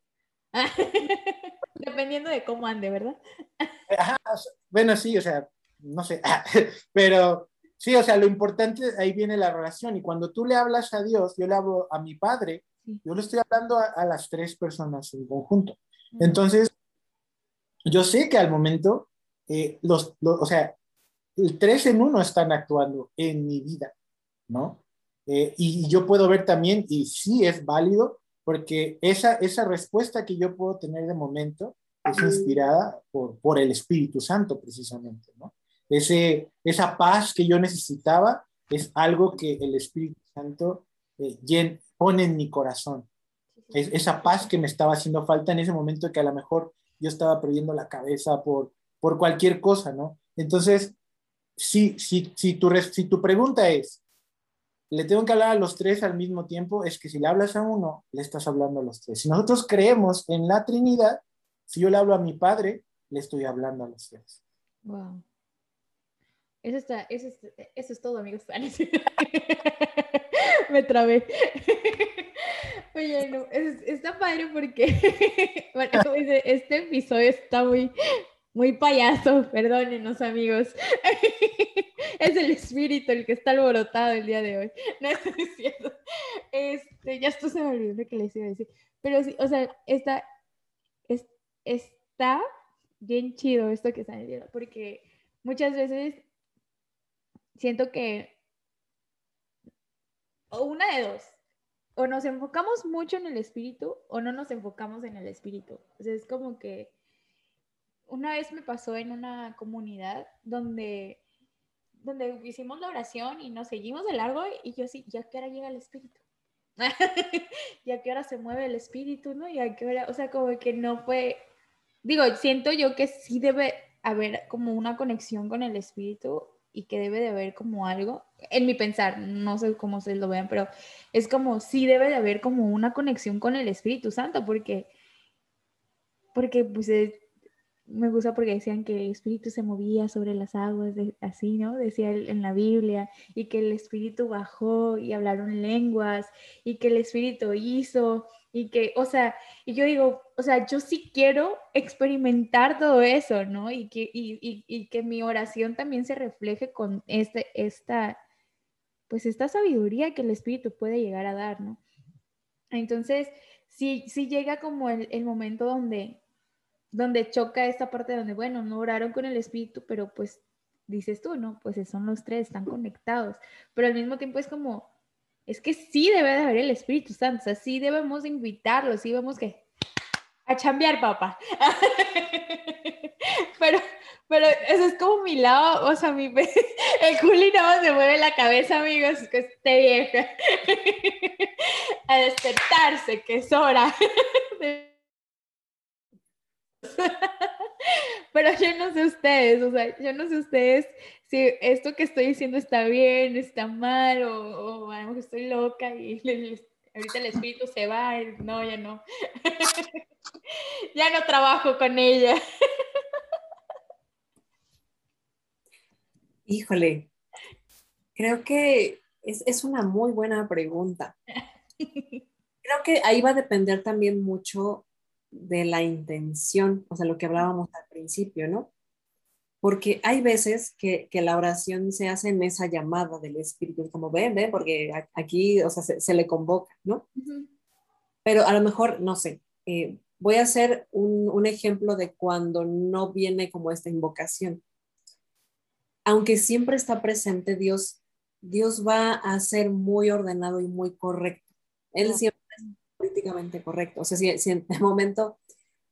<laughs> Dependiendo de cómo ande, ¿verdad? bueno, sí, o sea, no sé, <laughs> pero sí, o sea, lo importante, ahí viene la relación, y cuando tú le hablas a Dios, yo le hablo a mi padre, yo le estoy hablando a, las tres personas en conjunto. Entonces, yo sé que al momento, eh, los, o sea, el tres en uno están actuando en mi vida, ¿no? Eh, y yo puedo ver también, y sí es válido, porque esa, esa respuesta que yo puedo tener de momento es inspirada por, por el Espíritu Santo, precisamente, ¿no? Ese, esa paz que yo necesitaba es algo que el Espíritu Santo eh, pone en mi corazón. Es, esa paz que me estaba haciendo falta en ese momento que a lo mejor yo estaba perdiendo la cabeza por, por cualquier cosa, ¿no? Entonces, si, si, si, tu, si tu pregunta es, le tengo que hablar a los tres al mismo tiempo, es que si le hablas a uno, le estás hablando a los tres. Si nosotros creemos en la Trinidad, si yo le hablo a mi padre, le estoy hablando a los tres. Wow. Eso, está, eso, es, eso es todo, amigos. <laughs> <laughs> Me trabé. <laughs> Oye, no, está padre porque, bueno, este episodio está muy, muy payaso, perdónenos amigos. es el espíritu el que está alborotado el día de hoy. No estoy diciendo. Este, ya esto se me olvidó lo que les iba a decir. Pero sí, o sea, está, es, está bien chido esto que están diciendo, porque muchas veces siento que, o una de dos, o nos enfocamos mucho en el espíritu o no nos enfocamos en el espíritu. O sea, es como que una vez me pasó en una comunidad donde, donde hicimos la oración y nos seguimos de largo y yo sí, ya que hora llega el espíritu. <laughs> ya que hora se mueve el espíritu, ¿no? Ya que hora, o sea, como que no fue, digo, siento yo que sí debe haber como una conexión con el espíritu y que debe de haber como algo, en mi pensar, no sé cómo se lo vean, pero es como sí debe de haber como una conexión con el Espíritu Santo, porque, porque pues es, me gusta porque decían que el espíritu se movía sobre las aguas, así, ¿no? Decía en la Biblia, y que el espíritu bajó y hablaron lenguas, y que el espíritu hizo, y que, o sea, y yo digo, o sea, yo sí quiero experimentar todo eso, ¿no? Y que, y, y, que mi oración también se refleje con este, esta, pues esta sabiduría que el espíritu puede llegar a dar, ¿no? Entonces, sí, sí llega como el, el momento donde donde choca esta parte donde, bueno, no oraron con el espíritu, pero pues dices tú, ¿no? Pues son los tres, están conectados, pero al mismo tiempo es como, es que sí debe de haber el Espíritu Santo, o sea, sí debemos invitarlo, sí debemos que a chambear, papá. <laughs> pero, pero eso es como mi lado, o sea, mi, <laughs> el Juli no se mueve la cabeza, amigos, que esté vieja. <laughs> a despertarse, que es hora. Pero yo no sé ustedes, o sea, yo no sé ustedes si esto que estoy diciendo está bien, está mal, o, o a lo mejor estoy loca y <laughs> ahorita el espíritu se va, no, ya no. <laughs> ya no trabajo con ella. <laughs> Híjole, creo que es, es una muy buena pregunta. Creo que ahí va a depender también mucho de la intención, o sea, lo que hablábamos al principio, ¿no? Porque hay veces que, la oración se hace en esa llamada del Espíritu, como ven, porque aquí, o sea, se, le convoca, ¿no? Pero a lo mejor, no sé, eh, voy a hacer un, un ejemplo de cuando no viene como esta invocación. Aunque siempre está presente Dios, Dios va a ser muy ordenado y muy correcto. Él siempre políticamente correcto. O sea, si, en el momento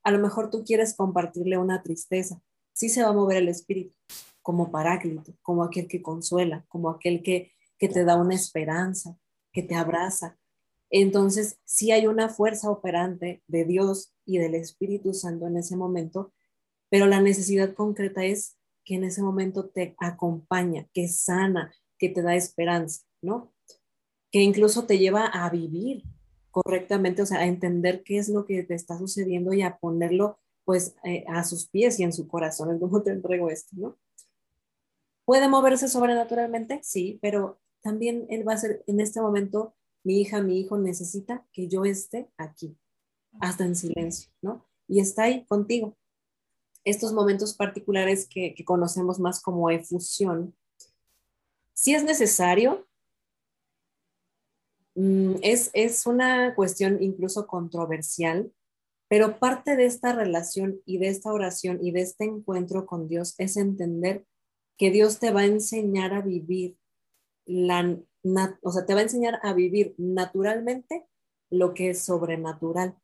a lo mejor tú quieres compartirle una tristeza, sí se va a mover el espíritu como paráclito, como aquel que consuela, como aquel que, que te da una esperanza, que te abraza. Entonces, sí hay una fuerza operante de Dios y del Espíritu Santo en ese momento, pero la necesidad concreta es que en ese momento te acompaña, que sana, que te da esperanza, ¿no? Que incluso te lleva a vivir correctamente, o sea, a entender qué es lo que te está sucediendo y a ponerlo pues eh, a sus pies y en su corazón, cómo te entrego esto, ¿no? ¿Puede moverse sobrenaturalmente? Sí, pero también Él va a ser en este momento, mi hija, mi hijo necesita que yo esté aquí, hasta en silencio, ¿no? Y está ahí contigo. Estos momentos particulares que, que conocemos más como efusión, si es necesario, mm, es, es una cuestión incluso controversial, pero parte de esta relación y de esta oración y de este encuentro con Dios es entender que Dios te va a enseñar a vivir la, o sea, te va a enseñar a vivir naturalmente lo que es sobrenatural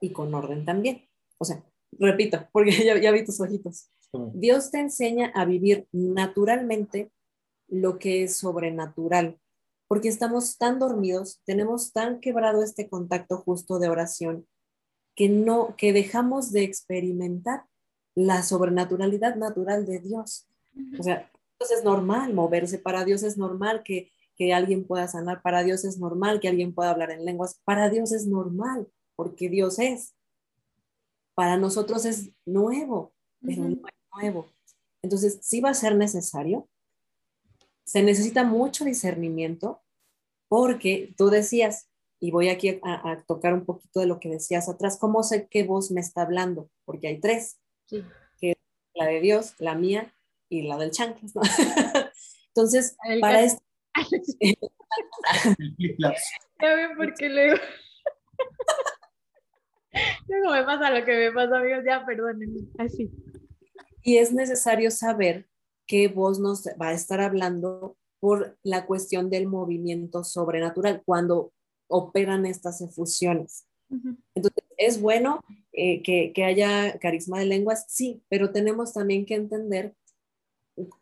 y con orden también. O sea, repito, <laughs> porque ya, ya vi tus ojitos. Dios te enseña a vivir naturalmente lo que es sobrenatural, porque estamos tan dormidos, tenemos tan quebrado este contacto justo de oración, que no, que dejamos de experimentar la sobrenaturalidad natural de Dios. O sea, entonces es normal moverse, para Dios es normal que, que alguien pueda sanar, para Dios es normal que alguien pueda hablar en lenguas, para Dios es normal, porque Dios es. Para nosotros es nuevo, pero no es nuevo. Entonces, sí va a ser necesario se necesita mucho discernimiento porque tú decías, y voy aquí a, tocar un poquito de lo que decías atrás, ¿cómo sé qué voz me está hablando? Porque hay tres, que la de Dios, la mía y la del chanclas, <laughs> Entonces, para esto... <laughs> ya ven por qué luego... <laughs> luego me pasa lo que me pasa, amigos, ya perdónenme, así. Y es necesario saber qué voz nos va a estar hablando por la cuestión del movimiento sobrenatural. Cuando operan estas efusiones. Entonces, ¿es bueno eh, que, que, haya carisma de lenguas? Sí, pero tenemos también que entender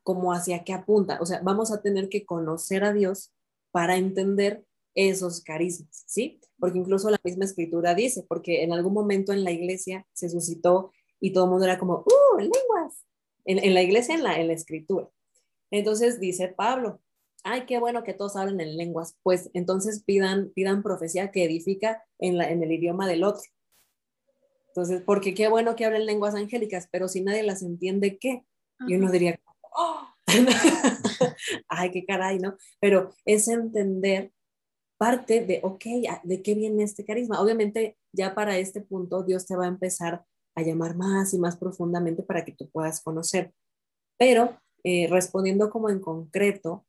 cómo hacia qué apunta. O sea, vamos a tener que conocer a Dios para entender esos carismas, ¿sí? Porque incluso la misma escritura dice, porque en algún momento en la iglesia se suscitó y todo el mundo era como, ¡uh, lenguas! en, la iglesia, en la, en la escritura. Entonces dice Pablo, ay, qué bueno que todos hablen en lenguas, pues entonces pidan, pidan profecía que edifica en, la, en el idioma del otro. Entonces, porque qué bueno que hablen lenguas angélicas, pero si nadie las entiende, ¿qué? Y uno diría, oh". <laughs> ay, qué caray, ¿no? Pero es entender parte de, ok, ¿de qué viene este carisma? Obviamente, ya para este punto, Dios te va a empezar a llamar más y más profundamente para que tú puedas conocer. Pero eh, respondiendo como en concreto,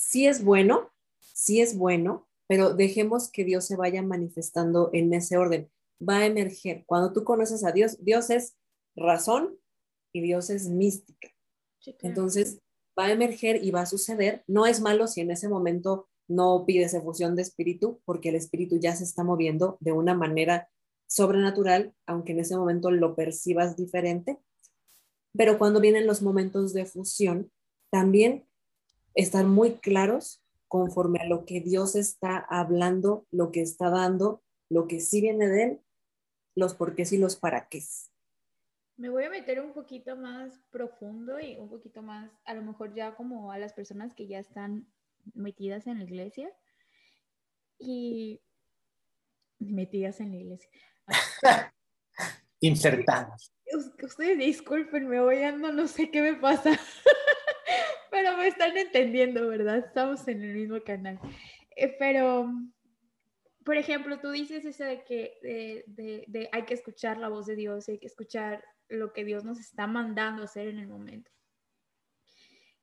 sí es bueno, sí es bueno, pero dejemos que Dios se vaya manifestando en ese orden. Va a emerger. Cuando tú conoces a Dios, Dios es razón y Dios es mística. Entonces, va a emerger y va a suceder. No es malo si en ese momento no pides efusión de espíritu, porque el espíritu ya se está moviendo de una manera sobrenatural, aunque en ese momento lo percibas diferente. Pero cuando vienen los momentos de fusión, también estar muy claros conforme a lo que Dios está hablando, lo que está dando, lo que sí viene de Él, los porqués y los para qué. Me voy a meter un poquito más profundo y un poquito más, a lo mejor ya como a las personas que ya están metidas en la iglesia y metidas en la iglesia. <laughs> Insertadas. Ustedes disculpen, me voy andando, no sé qué me pasa, <laughs> pero me están entendiendo, ¿verdad? Estamos en el mismo canal. Eh, pero, por ejemplo, tú dices eso de que de, hay que escuchar la voz de Dios, hay que escuchar lo que Dios nos está mandando hacer en el momento.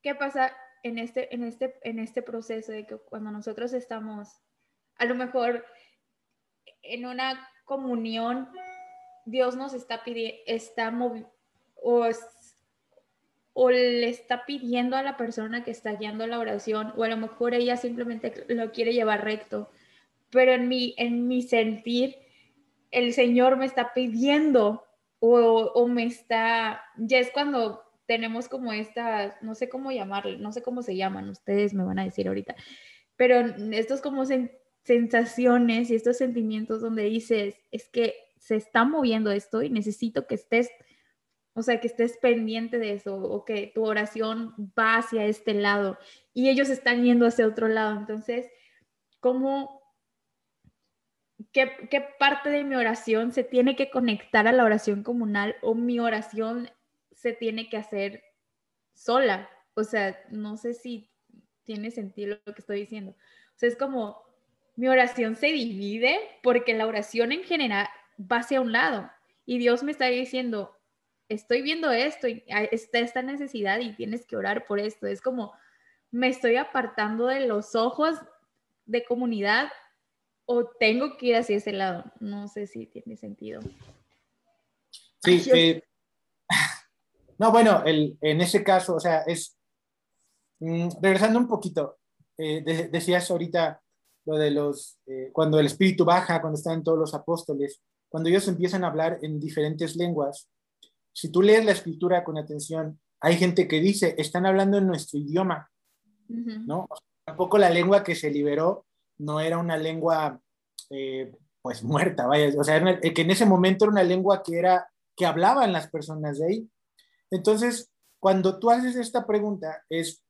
¿Qué pasa en este, en este, en este proceso de que cuando nosotros estamos, a lo mejor en una comunión, Dios nos está pidiendo, está o, o le está pidiendo a la persona que está guiando la oración, o a lo mejor ella simplemente lo quiere llevar recto, pero en mi, en mi sentir, el Señor me está pidiendo o, o me está, ya es cuando tenemos como estas, no sé cómo llamarle, no sé cómo se llaman, ustedes me van a decir ahorita, pero estos como sensaciones y estos sentimientos donde dices, es que se está moviendo esto y necesito que estés, o sea, que estés pendiente de eso o que tu oración va hacia este lado y ellos están yendo hacia otro lado. Entonces, ¿cómo, qué, qué parte de mi oración se tiene que conectar a la oración comunal o mi oración se tiene que hacer sola? O sea, no sé si tiene sentido lo que estoy diciendo. O sea, es como mi oración se divide porque la oración en general va hacia un lado y Dios me está diciendo, estoy viendo esto y está esta necesidad y tienes que orar por esto. Es como me estoy apartando de los ojos de comunidad o tengo que ir hacia ese lado. No sé si tiene sentido. Sí, eh, <laughs> no, bueno, el, en ese caso, o sea, es, mm, regresando un poquito, eh, decías ahorita lo de los, eh, cuando el espíritu baja, cuando están todos los apóstoles, cuando ellos empiezan a hablar en diferentes lenguas, si tú lees la escritura con atención, hay gente que dice, están hablando en nuestro idioma, ¿no? tampoco la lengua que se liberó no era una lengua, eh, pues muerta, vaya, o sea, que en ese momento era una lengua que era, que hablaban las personas de ahí. Entonces, cuando tú haces esta pregunta, es,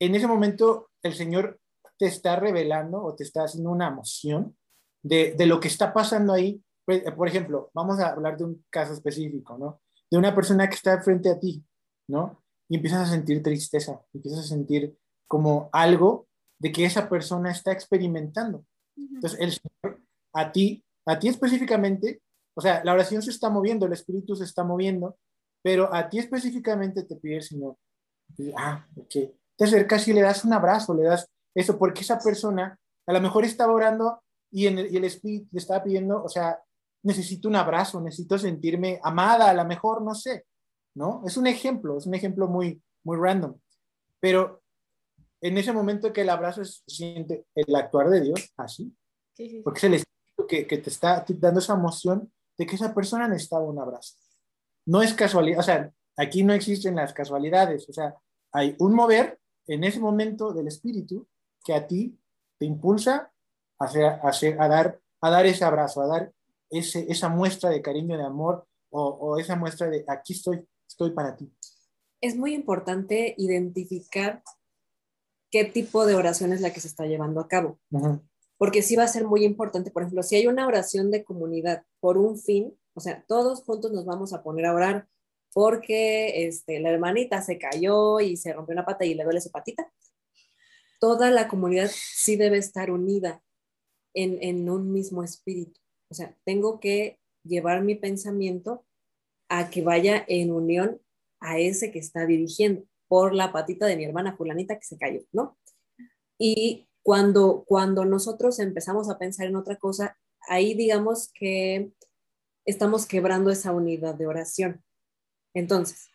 en ese momento el Señor te está revelando o te está haciendo una emoción de, de lo que está pasando ahí. Pues, por ejemplo, vamos a hablar de un caso específico, ¿no? De una persona que está frente a ti, ¿no? Y empiezas a sentir tristeza, empiezas a sentir como algo de que esa persona está experimentando. Entonces, el Señor, a ti, a ti específicamente, o sea, la oración se está moviendo, el Espíritu se está moviendo, pero a ti específicamente te pide el Señor, ah, ok, te acercas y le das un abrazo, le das eso, porque esa persona a lo mejor estaba orando y, en el, Espíritu le estaba pidiendo, o sea, necesito un abrazo, necesito sentirme amada, a lo mejor, no sé, ¿no? Es un ejemplo, es un ejemplo muy, muy random, pero en ese momento que el abrazo se siente el actuar de Dios así, porque es el Espíritu que, que te está dando esa emoción de que esa persona necesitaba un abrazo. No es casualidad, o sea, aquí no existen las casualidades, o sea, hay un mover en ese momento del Espíritu que a ti te impulsa a, hacer, a, dar, a dar ese abrazo, a dar ese, esa muestra de cariño, de amor o, esa muestra de aquí estoy, estoy para ti. Es muy importante identificar qué tipo de oración es la que se está llevando a cabo. Porque sí va a ser muy importante, por ejemplo, si hay una oración de comunidad por un fin, o sea, todos juntos nos vamos a poner a orar porque este, la hermanita se cayó y se rompió una pata y le duele su patita toda la comunidad sí debe estar unida en, un mismo espíritu. O sea, tengo que llevar mi pensamiento a que vaya en unión a ese que está dirigiendo por la patita de mi hermana fulanita que se cayó, ¿no? Y cuando, cuando nosotros empezamos a pensar en otra cosa, ahí digamos que estamos quebrando esa unidad de oración. Entonces,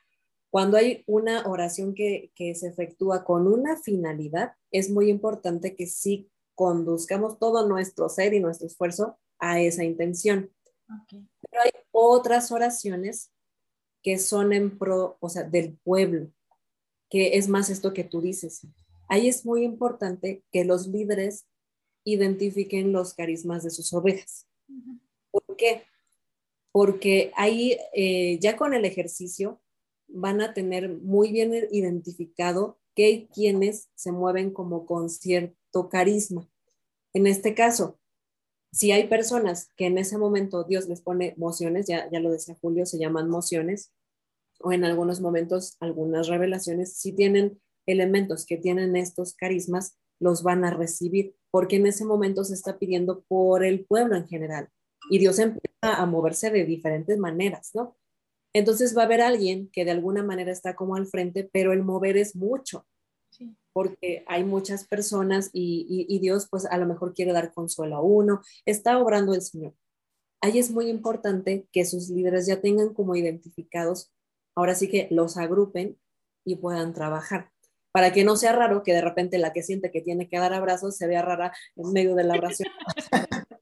cuando hay una oración que, se efectúa con una finalidad, es muy importante que sí conduzcamos todo nuestro ser y nuestro esfuerzo a esa intención. Pero hay otras oraciones que son en pro, o sea, del pueblo, que es más esto que tú dices. Ahí es muy importante que los líderes identifiquen los carismas de sus ovejas. ¿Por qué? Porque ahí eh, ya con el ejercicio van a tener muy bien identificado que hay quienes se mueven como con cierto carisma. En este caso, si hay personas que en ese momento Dios les pone mociones, ya, ya lo decía Julio, se llaman mociones, o en algunos momentos algunas revelaciones, si tienen elementos que tienen estos carismas, los van a recibir, porque en ese momento se está pidiendo por el pueblo en general. Y Dios empieza a moverse de diferentes maneras, ¿no? Entonces va a haber alguien que de alguna manera está como al frente, pero el mover es mucho, porque hay muchas personas y, Dios pues a lo mejor quiere dar consuelo a uno, está obrando el Señor. Ahí es muy importante que sus líderes ya tengan como identificados, ahora sí que los agrupen y puedan trabajar, para que no sea raro que de repente la que siente que tiene que dar abrazos se vea rara en medio de la oración. <laughs> <laughs>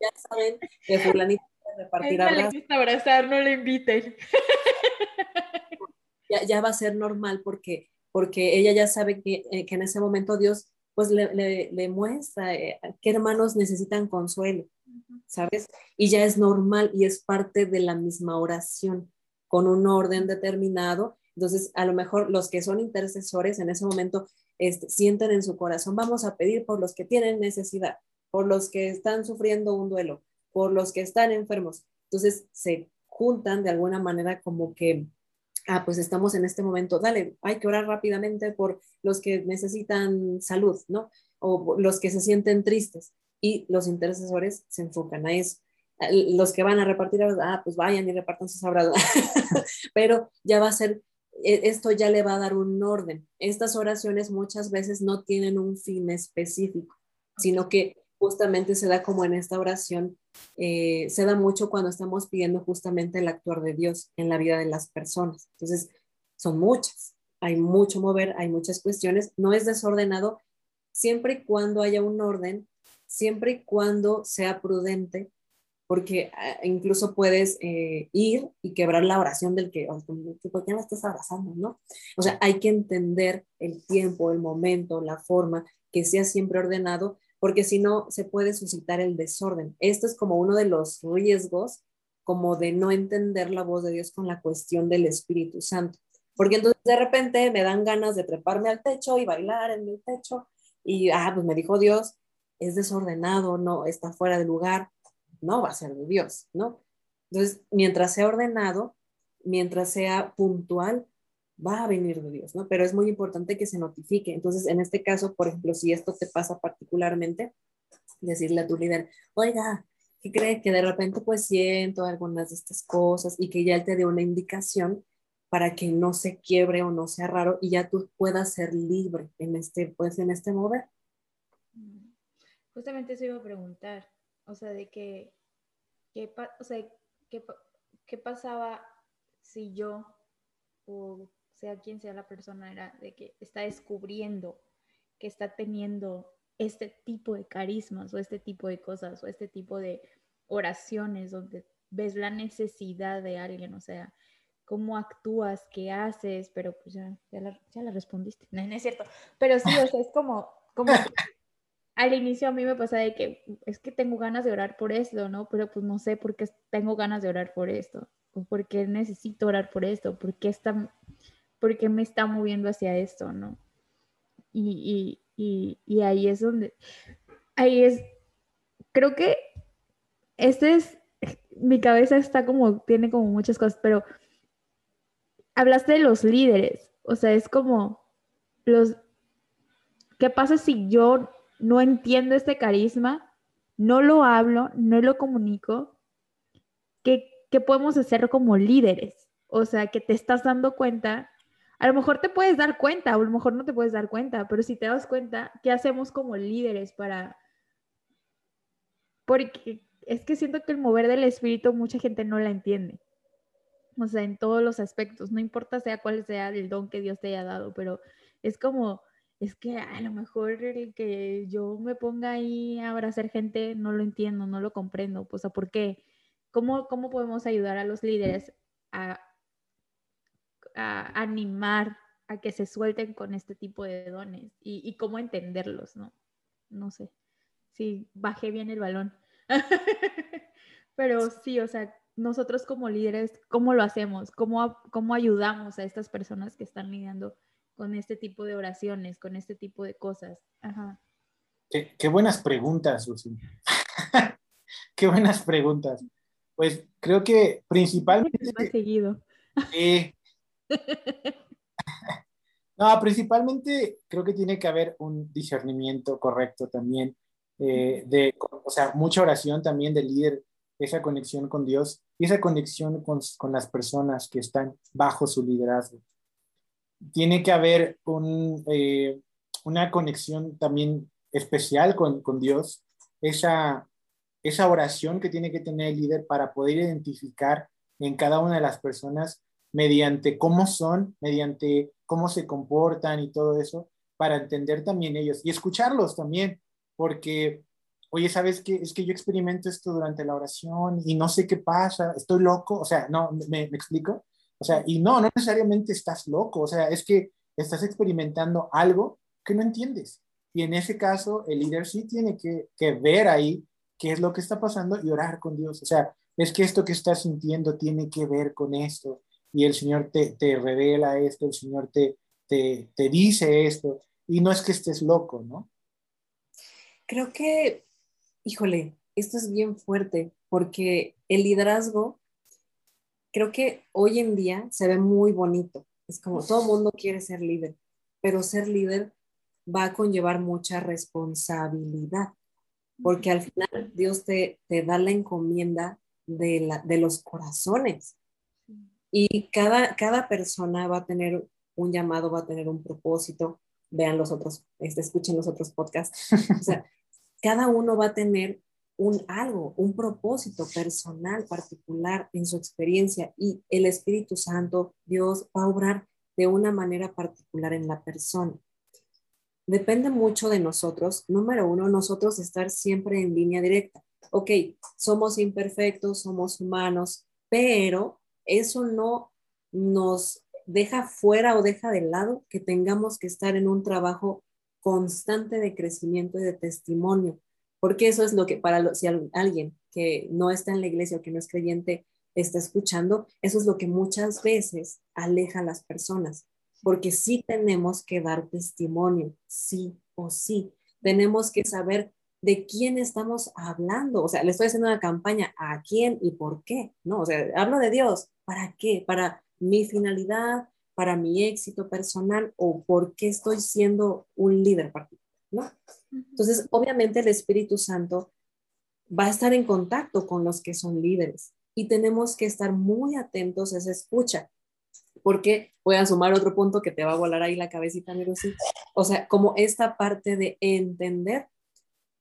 ya saben que fulanito repartir abrazos. abrazar, no le inviten. <laughs> Ya, ya, va a ser normal porque, porque ella ya sabe que, eh, que en ese momento Dios pues le, le, le muestra eh, qué hermanos necesitan consuelo, ¿sabes? Y ya es normal y es parte de la misma oración, con un orden determinado. Entonces, a lo mejor los que son intercesores en ese momento este, sienten en su corazón, vamos a pedir por los que tienen necesidad, por los que están sufriendo un duelo, por los que están enfermos. Entonces se juntan de alguna manera como que ah, pues estamos en este momento, dale, hay que orar rápidamente por los que necesitan salud, ¿no? O los que se sienten tristes. Y los intercesores se enfocan a eso. Los que van a repartir, ah, pues vayan y repartan sus abrazos. <laughs> Pero ya va a ser, e, esto ya le va a dar un orden. Estas oraciones muchas veces no tienen un fin específico, sino que justamente se da como en esta oración, eh, se da mucho cuando estamos pidiendo justamente el actuar de Dios en la vida de las personas. Entonces, son muchas, hay mucho mover, hay muchas cuestiones, no es desordenado siempre y cuando haya un orden, siempre y cuando sea prudente, porque ah, incluso puedes eh, ir y quebrar la oración del que, ¿por qué estás abrazando? ¿no? O sea, hay que entender el tiempo, el momento, la forma, que sea siempre ordenado porque si no se puede suscitar el desorden. Esto es como uno de los riesgos, como de no entender la voz de Dios con la cuestión del Espíritu Santo. Porque entonces de repente me dan ganas de treparme al techo y bailar en el techo y, ah, pues me dijo Dios, es desordenado, no, está fuera de lugar, no va a ser de Dios, ¿no? Entonces, mientras sea ordenado, mientras sea puntual, va a venir de Dios, ¿no? Pero es muy importante que se notifique. Entonces, en este caso, por ejemplo, si esto te pasa particularmente, decirle a tu líder, oiga, ¿qué cree que de repente pues siento algunas de estas cosas y que ya él te dé una indicación para que no se quiebre o no sea raro y ya tú puedas ser libre en este, pues, en este mover? Justamente eso iba a preguntar, o sea, de que, o sea, ¿qué, pasaba si yo sea quien sea la persona, era de que está descubriendo que está teniendo este tipo de carismas o este tipo de cosas o este tipo de oraciones donde ves la necesidad de alguien, o sea, cómo actúas, qué haces, pero pues ya, ya, la, respondiste, no, es cierto, pero sí, o sea, es como, como al inicio a mí me pasa de que es que tengo ganas de orar por esto, ¿no? Pero pues no sé por qué tengo ganas de orar por esto, o por qué necesito orar por esto, por qué está ¿por qué me está moviendo hacia esto, no? Y, ahí es donde, ahí es, creo que este es, mi cabeza está como, tiene como muchas cosas, pero hablaste de los líderes, o sea, es como los, ¿qué pasa si yo no entiendo este carisma, no lo hablo, no lo comunico? ¿Qué, qué podemos hacer como líderes? O sea, que te estás dando cuenta a lo mejor te puedes dar cuenta, o a lo mejor no te puedes dar cuenta, pero si te das cuenta, ¿qué hacemos como líderes para... Porque es que siento que el mover del espíritu mucha gente no la entiende. O sea, en todos los aspectos, no importa sea cuál sea el don que Dios te haya dado, pero es como, es que a lo mejor el que yo me ponga ahí a abrazar gente no lo entiendo, no lo comprendo. O sea, ¿por qué? ¿Cómo, cómo podemos ayudar a los líderes a a animar a que se suelten con este tipo de dones y, cómo entenderlos, ¿no? No sé si bajé bien el balón. <laughs> Pero sí, o sea, nosotros como líderes, ¿cómo lo hacemos? ¿Cómo, ¿Cómo ayudamos a estas personas que están lidiando con este tipo de oraciones, con este tipo de cosas? Ajá. Qué, buenas preguntas, Lucy. <laughs> qué buenas preguntas. Pues creo que principalmente... seguido. Eh, <laughs> no, principalmente creo que tiene que haber un discernimiento correcto también, eh, de, o sea, mucha oración también del líder, esa conexión con Dios y esa conexión con, con las personas que están bajo su liderazgo. Tiene que haber un, eh, una conexión también especial con, con Dios, esa, esa oración que tiene que tener el líder para poder identificar en cada una de las personas mediante cómo son, mediante cómo se comportan y todo eso, para entender también ellos y escucharlos también, porque, oye, ¿sabes qué? Es que yo experimento esto durante la oración y no sé qué pasa, estoy loco, o sea, no, ¿me, explico? O sea, y no, no necesariamente estás loco, o sea, es que estás experimentando algo que no entiendes. Y en ese caso, el líder sí tiene que, que ver ahí qué es lo que está pasando y orar con Dios. O sea, es que esto que estás sintiendo tiene que ver con esto y el Señor te, te revela esto, el Señor te, te, te dice esto, y no es que estés loco, ¿no? Creo que, híjole, esto es bien fuerte, porque el liderazgo creo que hoy en día se ve muy bonito. Es como todo mundo quiere ser líder, pero ser líder va a conllevar mucha responsabilidad, porque al final Dios te, te da la encomienda de, la, de los corazones. Y cada, cada persona va a tener un llamado, va a tener un propósito. Vean los otros, este, escuchen los otros podcasts. O <laughs> sea, cada uno va a tener un algo, un propósito personal, particular en su experiencia y el Espíritu Santo, Dios, va a obrar de una manera particular en la persona. Depende mucho de nosotros, número uno, nosotros estar siempre en línea directa. Ok, somos imperfectos, somos humanos, pero eso no nos deja fuera o deja de lado que tengamos que estar en un trabajo constante de crecimiento y de testimonio, porque eso es lo que para si alguien que no está en la iglesia o que no es creyente está escuchando, eso es lo que muchas veces aleja a las personas, porque sí tenemos que dar testimonio, sí o sí. Tenemos que saber de quién estamos hablando. O sea, le estoy haciendo una campaña a quién y por qué, ¿no? O sea, hablo de Dios, ¿para qué? Para mi finalidad, para mi éxito personal o por qué estoy siendo un líder particular, ¿no? Entonces, obviamente el Espíritu Santo va a estar en contacto con los que son líderes y tenemos que estar muy atentos a esa escucha porque voy a sumar otro punto que te va a volar ahí la cabecita, sí. O sea, como esta parte de entender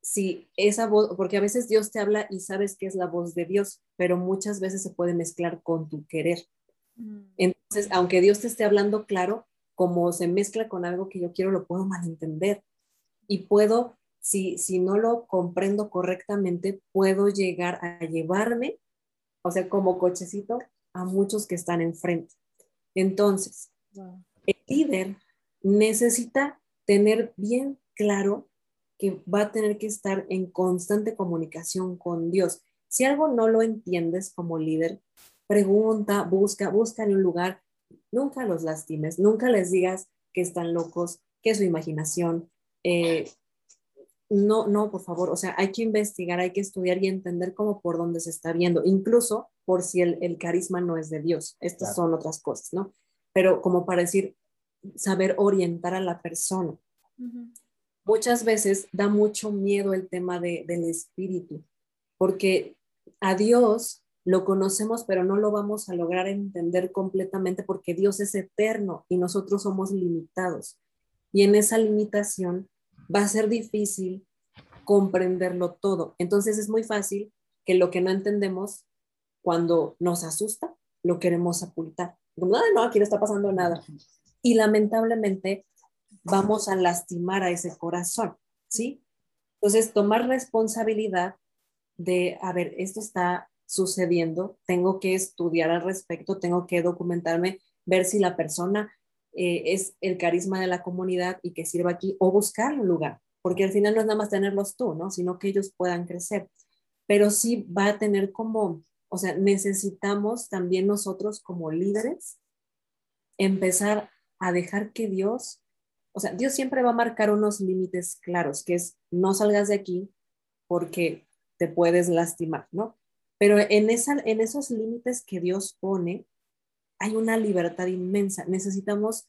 si esa voz, porque a veces Dios te habla y sabes que es la voz de Dios, pero muchas veces se puede mezclar con tu querer. Mm. Entonces, aunque Dios te esté hablando claro, como se mezcla con algo que yo quiero, lo puedo malentender. Y puedo, si, si no lo comprendo correctamente, puedo llegar a llevarme, o sea, como cochecito, a muchos que están enfrente. Entonces, el líder necesita tener bien claro que va a tener que estar en constante comunicación con Dios. Si algo no lo entiendes como líder, pregunta, busca, busca en un lugar, nunca los lastimes, nunca les digas que están locos, que es su imaginación. Eh, no, no, por favor, o sea, hay que investigar, hay que estudiar y entender cómo por dónde se está viendo, incluso por si el, carisma no es de Dios. Estas son otras cosas, ¿no? Pero como para decir, saber orientar a la persona. Muchas veces da mucho miedo el tema del espíritu, porque a Dios lo conocemos, pero no lo vamos a lograr entender completamente porque Dios es eterno y nosotros somos limitados. Y en esa limitación va a ser difícil comprenderlo todo. Entonces es muy fácil que lo que no entendemos cuando nos asusta, lo queremos ocultar. No, no, aquí no está pasando nada. Y lamentablemente vamos a lastimar a ese corazón, ¿sí? Entonces, tomar responsabilidad de, a ver, esto está sucediendo, tengo que estudiar al respecto, tengo que documentarme, ver si la persona eh, es el carisma de la comunidad y que sirva aquí o buscar un lugar, porque al final no es nada más tenerlos tú, ¿no? Sino que ellos puedan crecer. Pero sí va a tener como, o sea, necesitamos también nosotros como líderes empezar a dejar que Dios, o sea, Dios siempre va a marcar unos límites claros, que es no salgas de aquí porque te puedes lastimar, ¿no? Pero en, esa, en esos límites que Dios pone, hay una libertad inmensa. Necesitamos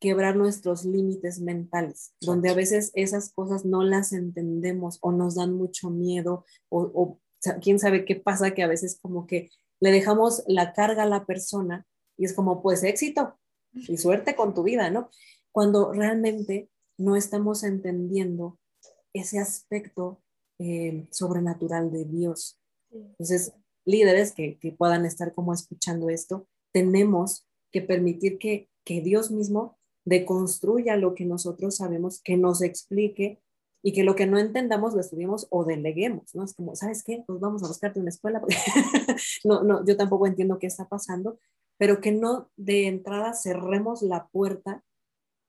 quebrar nuestros límites mentales, donde a veces esas cosas no las entendemos o nos dan mucho miedo o, quién sabe qué pasa que a veces como que le dejamos la carga a la persona y es como pues éxito y suerte con tu vida, ¿no? Cuando realmente no estamos entendiendo ese aspecto eh, sobrenatural de Dios. Entonces, líderes que, que puedan estar como escuchando esto, tenemos que permitir que, Dios mismo deconstruya lo que nosotros sabemos, que nos explique y que lo que no entendamos lo estudiemos o deleguemos, ¿no? Es como, ¿sabes qué? Pues vamos a buscarte una escuela. <laughs> no, no, yo tampoco entiendo qué está pasando, pero que no de entrada cerremos la puerta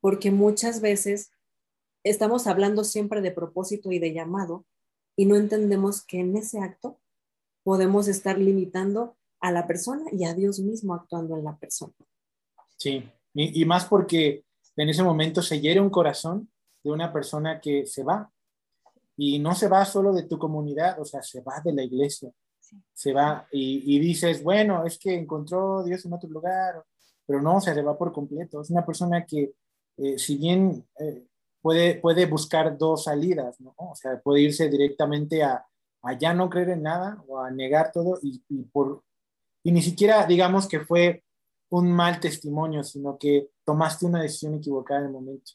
porque muchas veces estamos hablando siempre de propósito y de llamado y no entendemos que en ese acto podemos estar limitando a la persona y a Dios mismo actuando en la persona. Sí, y, más porque en ese momento se hiere un corazón de una persona que se va y no se va solo de tu comunidad, o sea, se va de la iglesia. se va y, dices, bueno, es que encontró Dios en otro lugar, pero no, se le va por completo. Es una persona que, eh, si bien eh, puede, puede buscar dos salidas, ¿no? O sea, puede irse directamente a, a ya no creer en nada o a negar todo y, por, y ni siquiera digamos que fue un mal testimonio, sino que tomaste una decisión equivocada en el momento,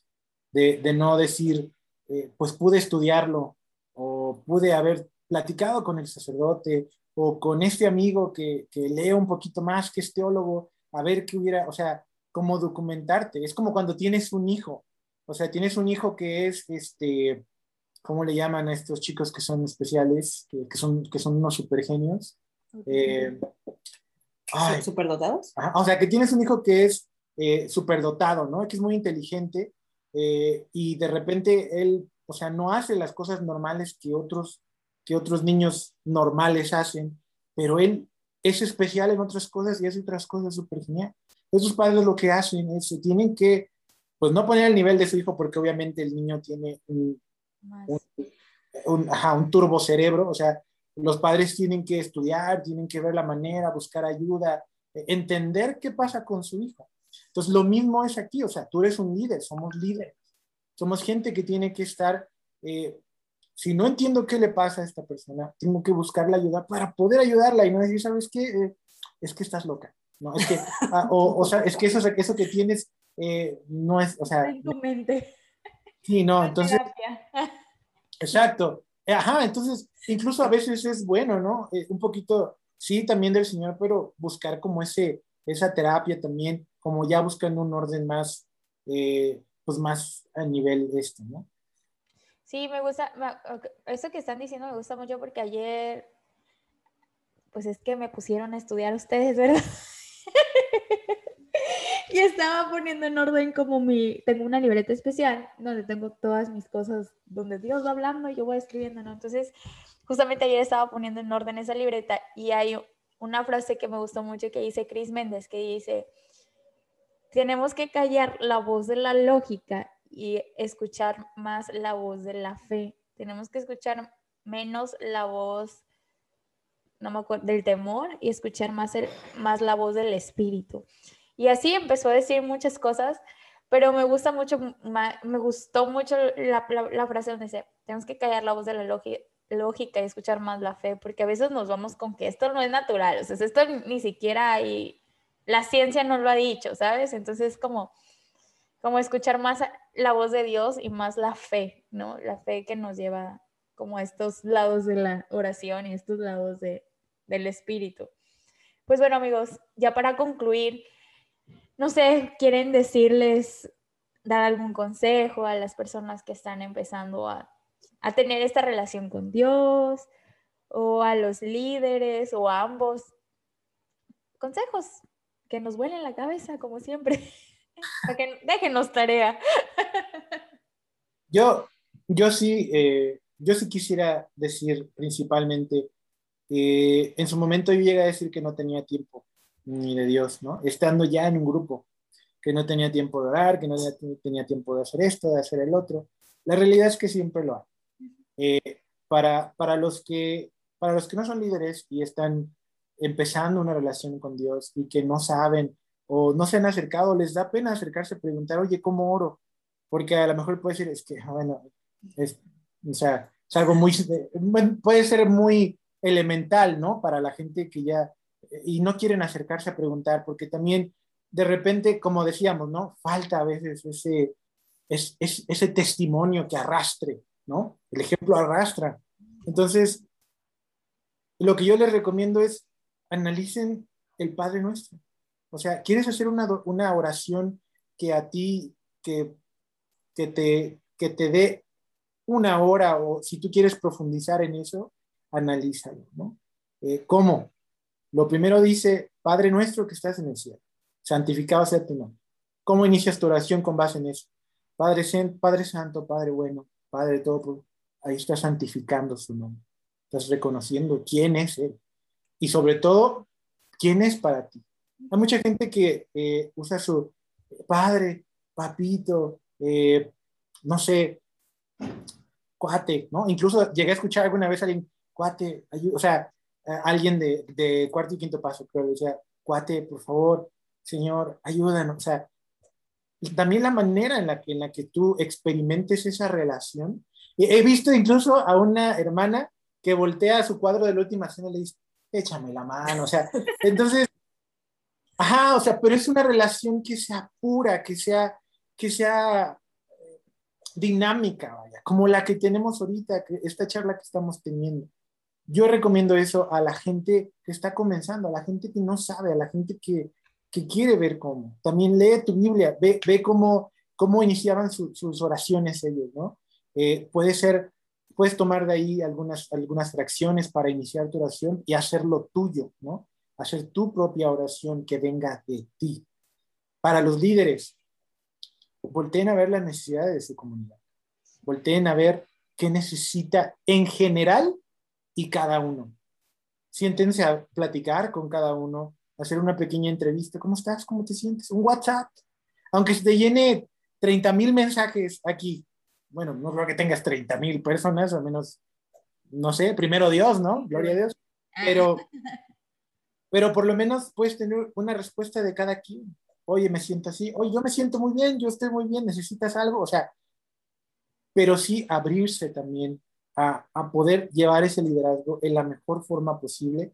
de, de no decir, eh, pues pude estudiarlo o pude haber platicado con el sacerdote o con este amigo que, que lee un poquito más, que es teólogo, a ver qué hubiera, o sea, cómo documentarte. Es como cuando tienes un hijo, o sea, tienes un hijo que es, este, ¿cómo le llaman a estos chicos que son especiales, que, que son, que son unos super genios? Eh, ¿Superdotados? o sea, que tienes un hijo que es eh, superdotado, ¿no? Que es muy inteligente eh, y de repente él, o sea, no hace las cosas normales que otros que otros niños normales hacen, pero él es especial en otras cosas y hace otras cosas súper genial. Esos padres lo que hacen es, tienen que, pues no poner el nivel de su hijo porque obviamente el niño tiene un, un, un turbo cerebro, o sea, los padres tienen que estudiar, tienen que ver la manera, buscar ayuda, entender qué pasa con su hijo. Entonces, lo mismo es aquí, o sea, tú eres un líder, somos líderes, somos gente que tiene que estar eh, si no entiendo qué le pasa a esta persona, tengo que buscar la ayuda para poder ayudarla y no decir, ¿sabes qué? Eh, es que estás loca. No, es que, ah, o, sea, es que eso, eso que tienes eh, no es, o sea... En tu mente. Sí, no, entonces... Exacto. Eh, ajá, entonces, incluso a veces es bueno, ¿no? un poquito, sí, también del Señor, pero buscar como ese, esa terapia también, como ya buscando un orden más, pues más a nivel este, ¿no? Sí, me gusta, eso que están diciendo me gusta mucho porque ayer, pues es que me pusieron a estudiar ustedes, ¿verdad? Y estaba poniendo en orden como mi, tengo una libreta especial donde tengo todas mis cosas, donde Dios va hablando y yo voy escribiendo, ¿no? Entonces, justamente ayer estaba poniendo en orden esa libreta y hay una frase que me gustó mucho que dice Chris Méndez, que dice, tenemos que callar la voz de la lógica y escuchar más la voz de la fe. Tenemos que escuchar menos la voz no me acuerdo, del temor y escuchar más, el, más la voz del espíritu. Y así empezó a decir muchas cosas, pero me gusta mucho, me gustó mucho la, la, frase donde dice, tenemos que callar la voz de la lógica y escuchar más la fe, porque a veces nos vamos con que esto no es natural, o sea, esto ni siquiera la ciencia no lo ha dicho, ¿sabes? Entonces como como escuchar más la voz de Dios y más la fe, ¿no? La fe que nos lleva como a estos lados de la oración y estos lados de, del espíritu. Pues bueno, amigos, ya para concluir, no sé, ¿quieren decirles, dar algún consejo a las personas que están empezando a, a tener esta relación con Dios o a los líderes o a ambos? Consejos que nos vuelen la cabeza, como siempre. <laughs> déjenos tarea. Yo, yo sí, eh, yo sí quisiera decir principalmente, eh, en su momento yo llegué a decir que no tenía tiempo ni de Dios, ¿no? Estando ya en un grupo, que no tenía tiempo de orar, que no tenía tiempo de hacer esto, de hacer el otro. La realidad es que siempre lo hay. Eh, para, para, los que, para los que no son líderes y están empezando una relación con Dios y que no saben o no se han acercado, les da pena acercarse a preguntar, oye, ¿cómo oro? Porque a lo mejor puede decir, es que, bueno, es, o sea, es algo muy, puede ser muy elemental, ¿no? Para la gente que ya, y no quieren acercarse a preguntar, porque también de repente, como decíamos, ¿no? Falta a veces ese, es, ese testimonio que arrastre, ¿no? El ejemplo arrastra. Entonces, lo que yo les recomiendo es analicen el Padre Nuestro. O sea, ¿quieres hacer una, una oración que a ti, que, que, te, que te dé una hora o si tú quieres profundizar en eso, analízalo, ¿no? Eh, ¿Cómo? Lo primero dice, Padre nuestro que estás en el cielo, santificado sea tu nombre. ¿Cómo inicias tu oración con base en eso? Padre, Padre Santo, Padre bueno, Padre todo, ahí estás santificando su nombre. Estás reconociendo quién es Él. Y sobre todo, quién es para ti. Hay mucha gente que eh, usa su padre, papito, eh, no sé, cuate, ¿no? Incluso llegué a escuchar alguna vez a alguien, cuate, o sea, alguien de, de, cuarto y quinto paso, creo, le decía, cuate, por favor, señor, ayúdanos. O sea, también la manera en la que, en la que tú experimentes esa relación. He visto incluso a una hermana que voltea a su cuadro de la última cena y le dice, échame la mano, o sea, <laughs> entonces, ajá, o sea, pero es una relación que sea pura, que sea, que sea eh, dinámica, vaya, como la que tenemos ahorita, esta charla que estamos teniendo. Yo recomiendo eso a la gente que está comenzando, a la gente que no sabe, a la gente que, que quiere ver cómo. También lee tu Biblia, ve, ve cómo, cómo iniciaban sus oraciones ellos, ¿no? Eh, puede ser puedes tomar de ahí algunas, algunas fracciones para iniciar tu oración y hacerlo tuyo, ¿no? Hacer tu propia oración que venga de ti. Para los líderes, volteen a ver las necesidades de su comunidad. Volteen a ver qué necesita en general y cada uno. Siéntense a platicar con cada uno, hacer una pequeña entrevista. ¿Cómo estás? ¿Cómo te sientes? Un WhatsApp. Aunque se te llene 30 mil mensajes aquí, bueno, no creo que tengas 30 mil personas, al menos, no sé, primero Dios, ¿no? Gloria a Dios. Pero, <laughs> pero por lo menos puedes tener una respuesta de cada quien. Oye, me siento así, oye, yo me siento muy bien, yo estoy muy bien, necesitas algo, o sea, pero sí abrirse también a, a poder llevar ese liderazgo en la mejor forma posible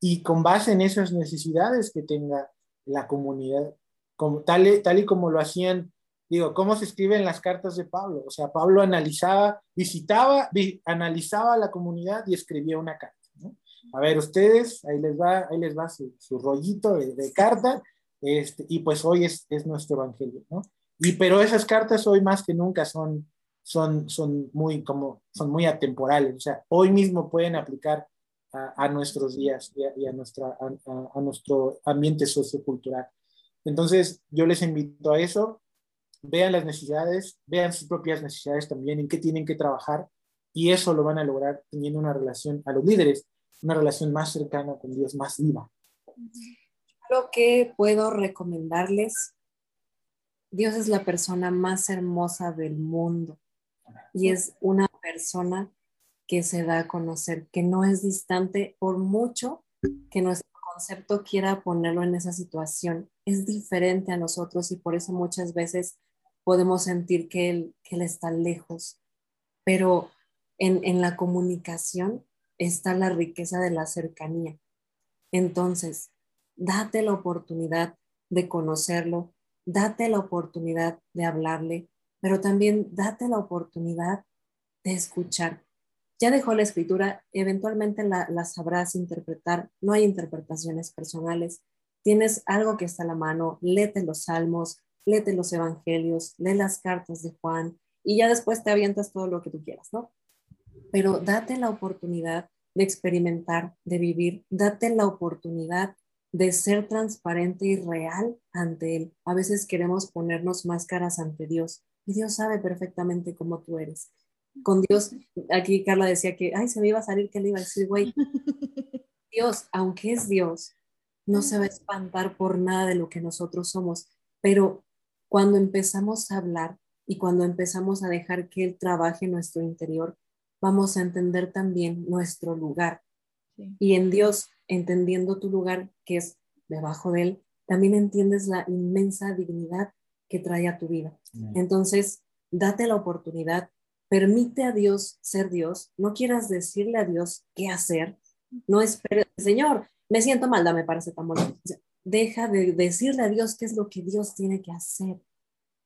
y con base en esas necesidades que tenga la comunidad, como, tal, tal y como lo hacían digo, ¿cómo se escriben las cartas de Pablo? O sea, Pablo analizaba, visitaba, analizaba la comunidad y escribía una carta. A ver, ustedes, ahí les va, ahí les va su, su rollito de, carta, este, y pues hoy es, es, nuestro evangelio. Y pero esas cartas hoy más que nunca son, son, son, muy, como, son muy atemporales, o sea, hoy mismo pueden aplicar a, a nuestros días y, a, nuestra, a, a nuestro ambiente sociocultural. Entonces, yo les invito a eso, vean las necesidades, vean sus propias necesidades también, en qué tienen que trabajar, y eso lo van a lograr teniendo una relación a los líderes, una relación más cercana con Dios, más viva. Lo que puedo recomendarles, Dios es la persona más hermosa del mundo y es una persona que se da a conocer, que no es distante por mucho que nuestro concepto quiera ponerlo en esa situación. Es diferente a nosotros y por eso muchas veces podemos sentir que Él, que él está lejos, pero en, en la comunicación está la riqueza de la cercanía. Entonces, date la oportunidad de conocerlo, date la oportunidad de hablarle, pero también date la oportunidad de escuchar. Ya dejó la escritura, eventualmente la, la, sabrás interpretar, no hay interpretaciones personales. Tienes algo que está a la mano, léete los salmos, léete los evangelios, lee las cartas de Juan y ya después te avientas todo lo que tú quieras, ¿no? Pero date la oportunidad de experimentar, de vivir, date la oportunidad de ser transparente y real ante Él. A veces queremos ponernos máscaras ante Dios y Dios sabe perfectamente cómo tú eres. Con Dios, aquí Carla decía que, ay, se me iba a salir que le iba a decir, güey, <laughs> Dios, aunque es Dios, no se va a espantar por nada de lo que nosotros somos, pero cuando empezamos a hablar y cuando empezamos a dejar que Él trabaje en nuestro interior, vamos a entender también nuestro lugar. Y en Dios, entendiendo tu lugar, que es debajo de Él, también entiendes la inmensa dignidad que trae a tu vida. Entonces, date la oportunidad, permite a Dios ser Dios, no quieras decirle a Dios qué hacer, no esperes, Señor, me siento mal, dame paracetamol deja de decirle a Dios qué es lo que Dios tiene que hacer.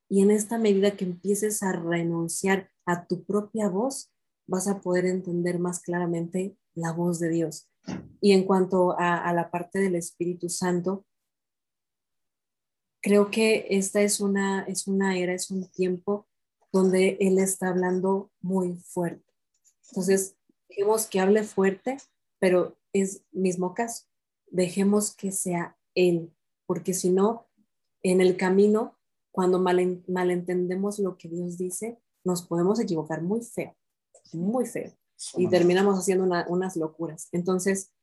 Y en esta medida que empieces a renunciar a tu propia voz, vas a poder entender más claramente la voz de Dios. Y en cuanto a, la parte del Espíritu Santo, creo que esta es una, es una era, es un tiempo donde Él está hablando muy fuerte. Entonces, dejemos que hable fuerte, pero es mismo caso. Dejemos que sea él, porque si no, en el camino, cuando malentendemos lo que Dios dice, nos podemos equivocar muy feo, muy feo, y terminamos haciendo unas locuras. Entonces,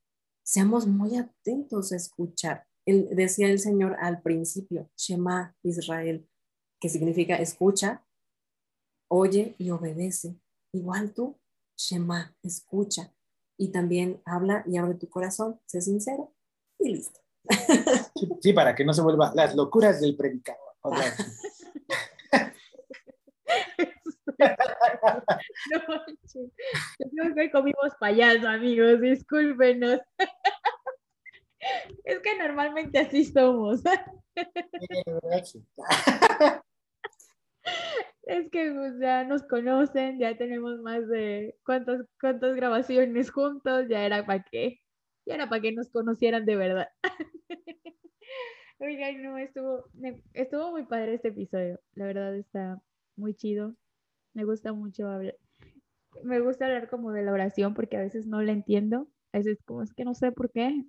seamos muy atentos a escuchar. Él, decía el Señor al principio, Shema Israel, que significa escucha, oye y obedece. Igual tú, Shema, escucha. y también habla y abre tu corazón, sé sincero y listo. Sí, para que no se vuelva las locuras del predicador. <laughs> no, que comimos payaso, amigos, discúlpenos. Es que normalmente así somos. Es que pues, ya nos conocen, ya tenemos más de cuántas, cuántas grabaciones juntos, ya era para qué, ya era para que nos conocieran de verdad. Oigan, no, estuvo, estuvo muy padre este episodio, la verdad está muy chido, me gusta mucho hablar, me gusta hablar como de la oración porque a veces no la entiendo, a veces como es que no sé por qué,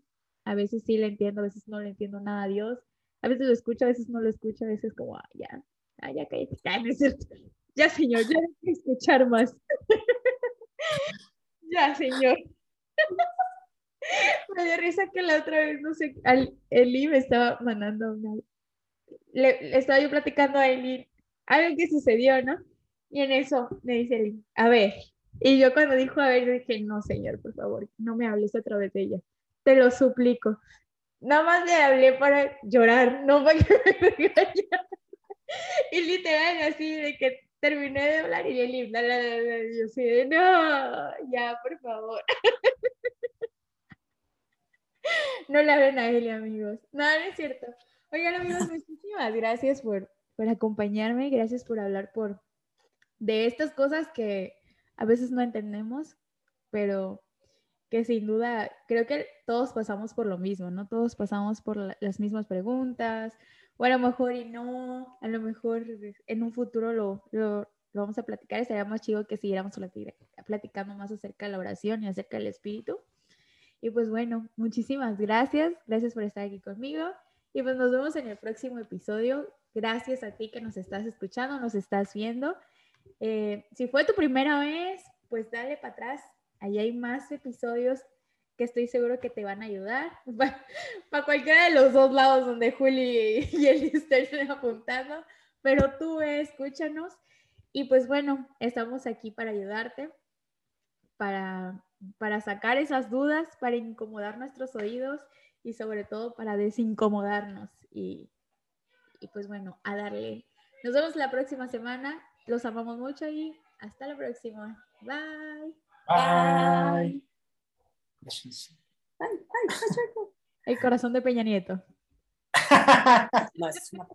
a veces sí la entiendo, a veces no le entiendo nada a Dios, a veces lo escucho, a veces no lo escucho, a veces como, ah, ya, Ah, ya cállate, <laughs> Ya, señor, ya no quiero escuchar más. <laughs> ya, señor. <laughs> me dio risa que la otra vez, no sé, Eli me estaba mandando una. Le, estaba yo platicando a Eli algo que sucedió, ¿no? Y en eso me dice Eli, a ver. Y yo cuando dijo a ver, dije, no, señor, por favor, no me hables otra vez de ella. Te lo suplico. Nada más le hablé para llorar, no para que me <laughs> y literal, así de que terminé de hablar y el la, la, la, yo así de, no, ya, por favor. <laughs> no le hablen a él, amigos. No, no es cierto. Oigan, amigos, <laughs> muchísimas gracias por, por acompañarme, gracias por hablar por de estas cosas que a veces no entendemos, pero que sin duda creo que todos pasamos por lo mismo, ¿no? Todos pasamos por las mismas preguntas, o a lo mejor y no, a lo mejor en un futuro lo, lo, vamos a platicar, estaría más chido que siguiéramos platicando más acerca de la oración y acerca del espíritu. Y pues bueno, muchísimas gracias, gracias por estar aquí conmigo y pues nos vemos en el próximo episodio. Gracias a ti que nos estás escuchando, nos estás viendo. Eh, si fue tu primera vez, pues dale para atrás. Allí hay más episodios que estoy seguro que te van a ayudar. <laughs> Para, cualquiera de los dos lados donde Juli y él estén <laughs> apuntando, pero tú escúchanos. Y pues bueno, estamos aquí para ayudarte, para, para sacar esas dudas, para incomodar nuestros oídos y sobre todo para desincomodarnos. Y, y pues bueno, a darle. Nos vemos la próxima semana. Los amamos mucho y hasta la próxima. Bye. Bye. El corazón de Peña Nieto. <laughs> no, es una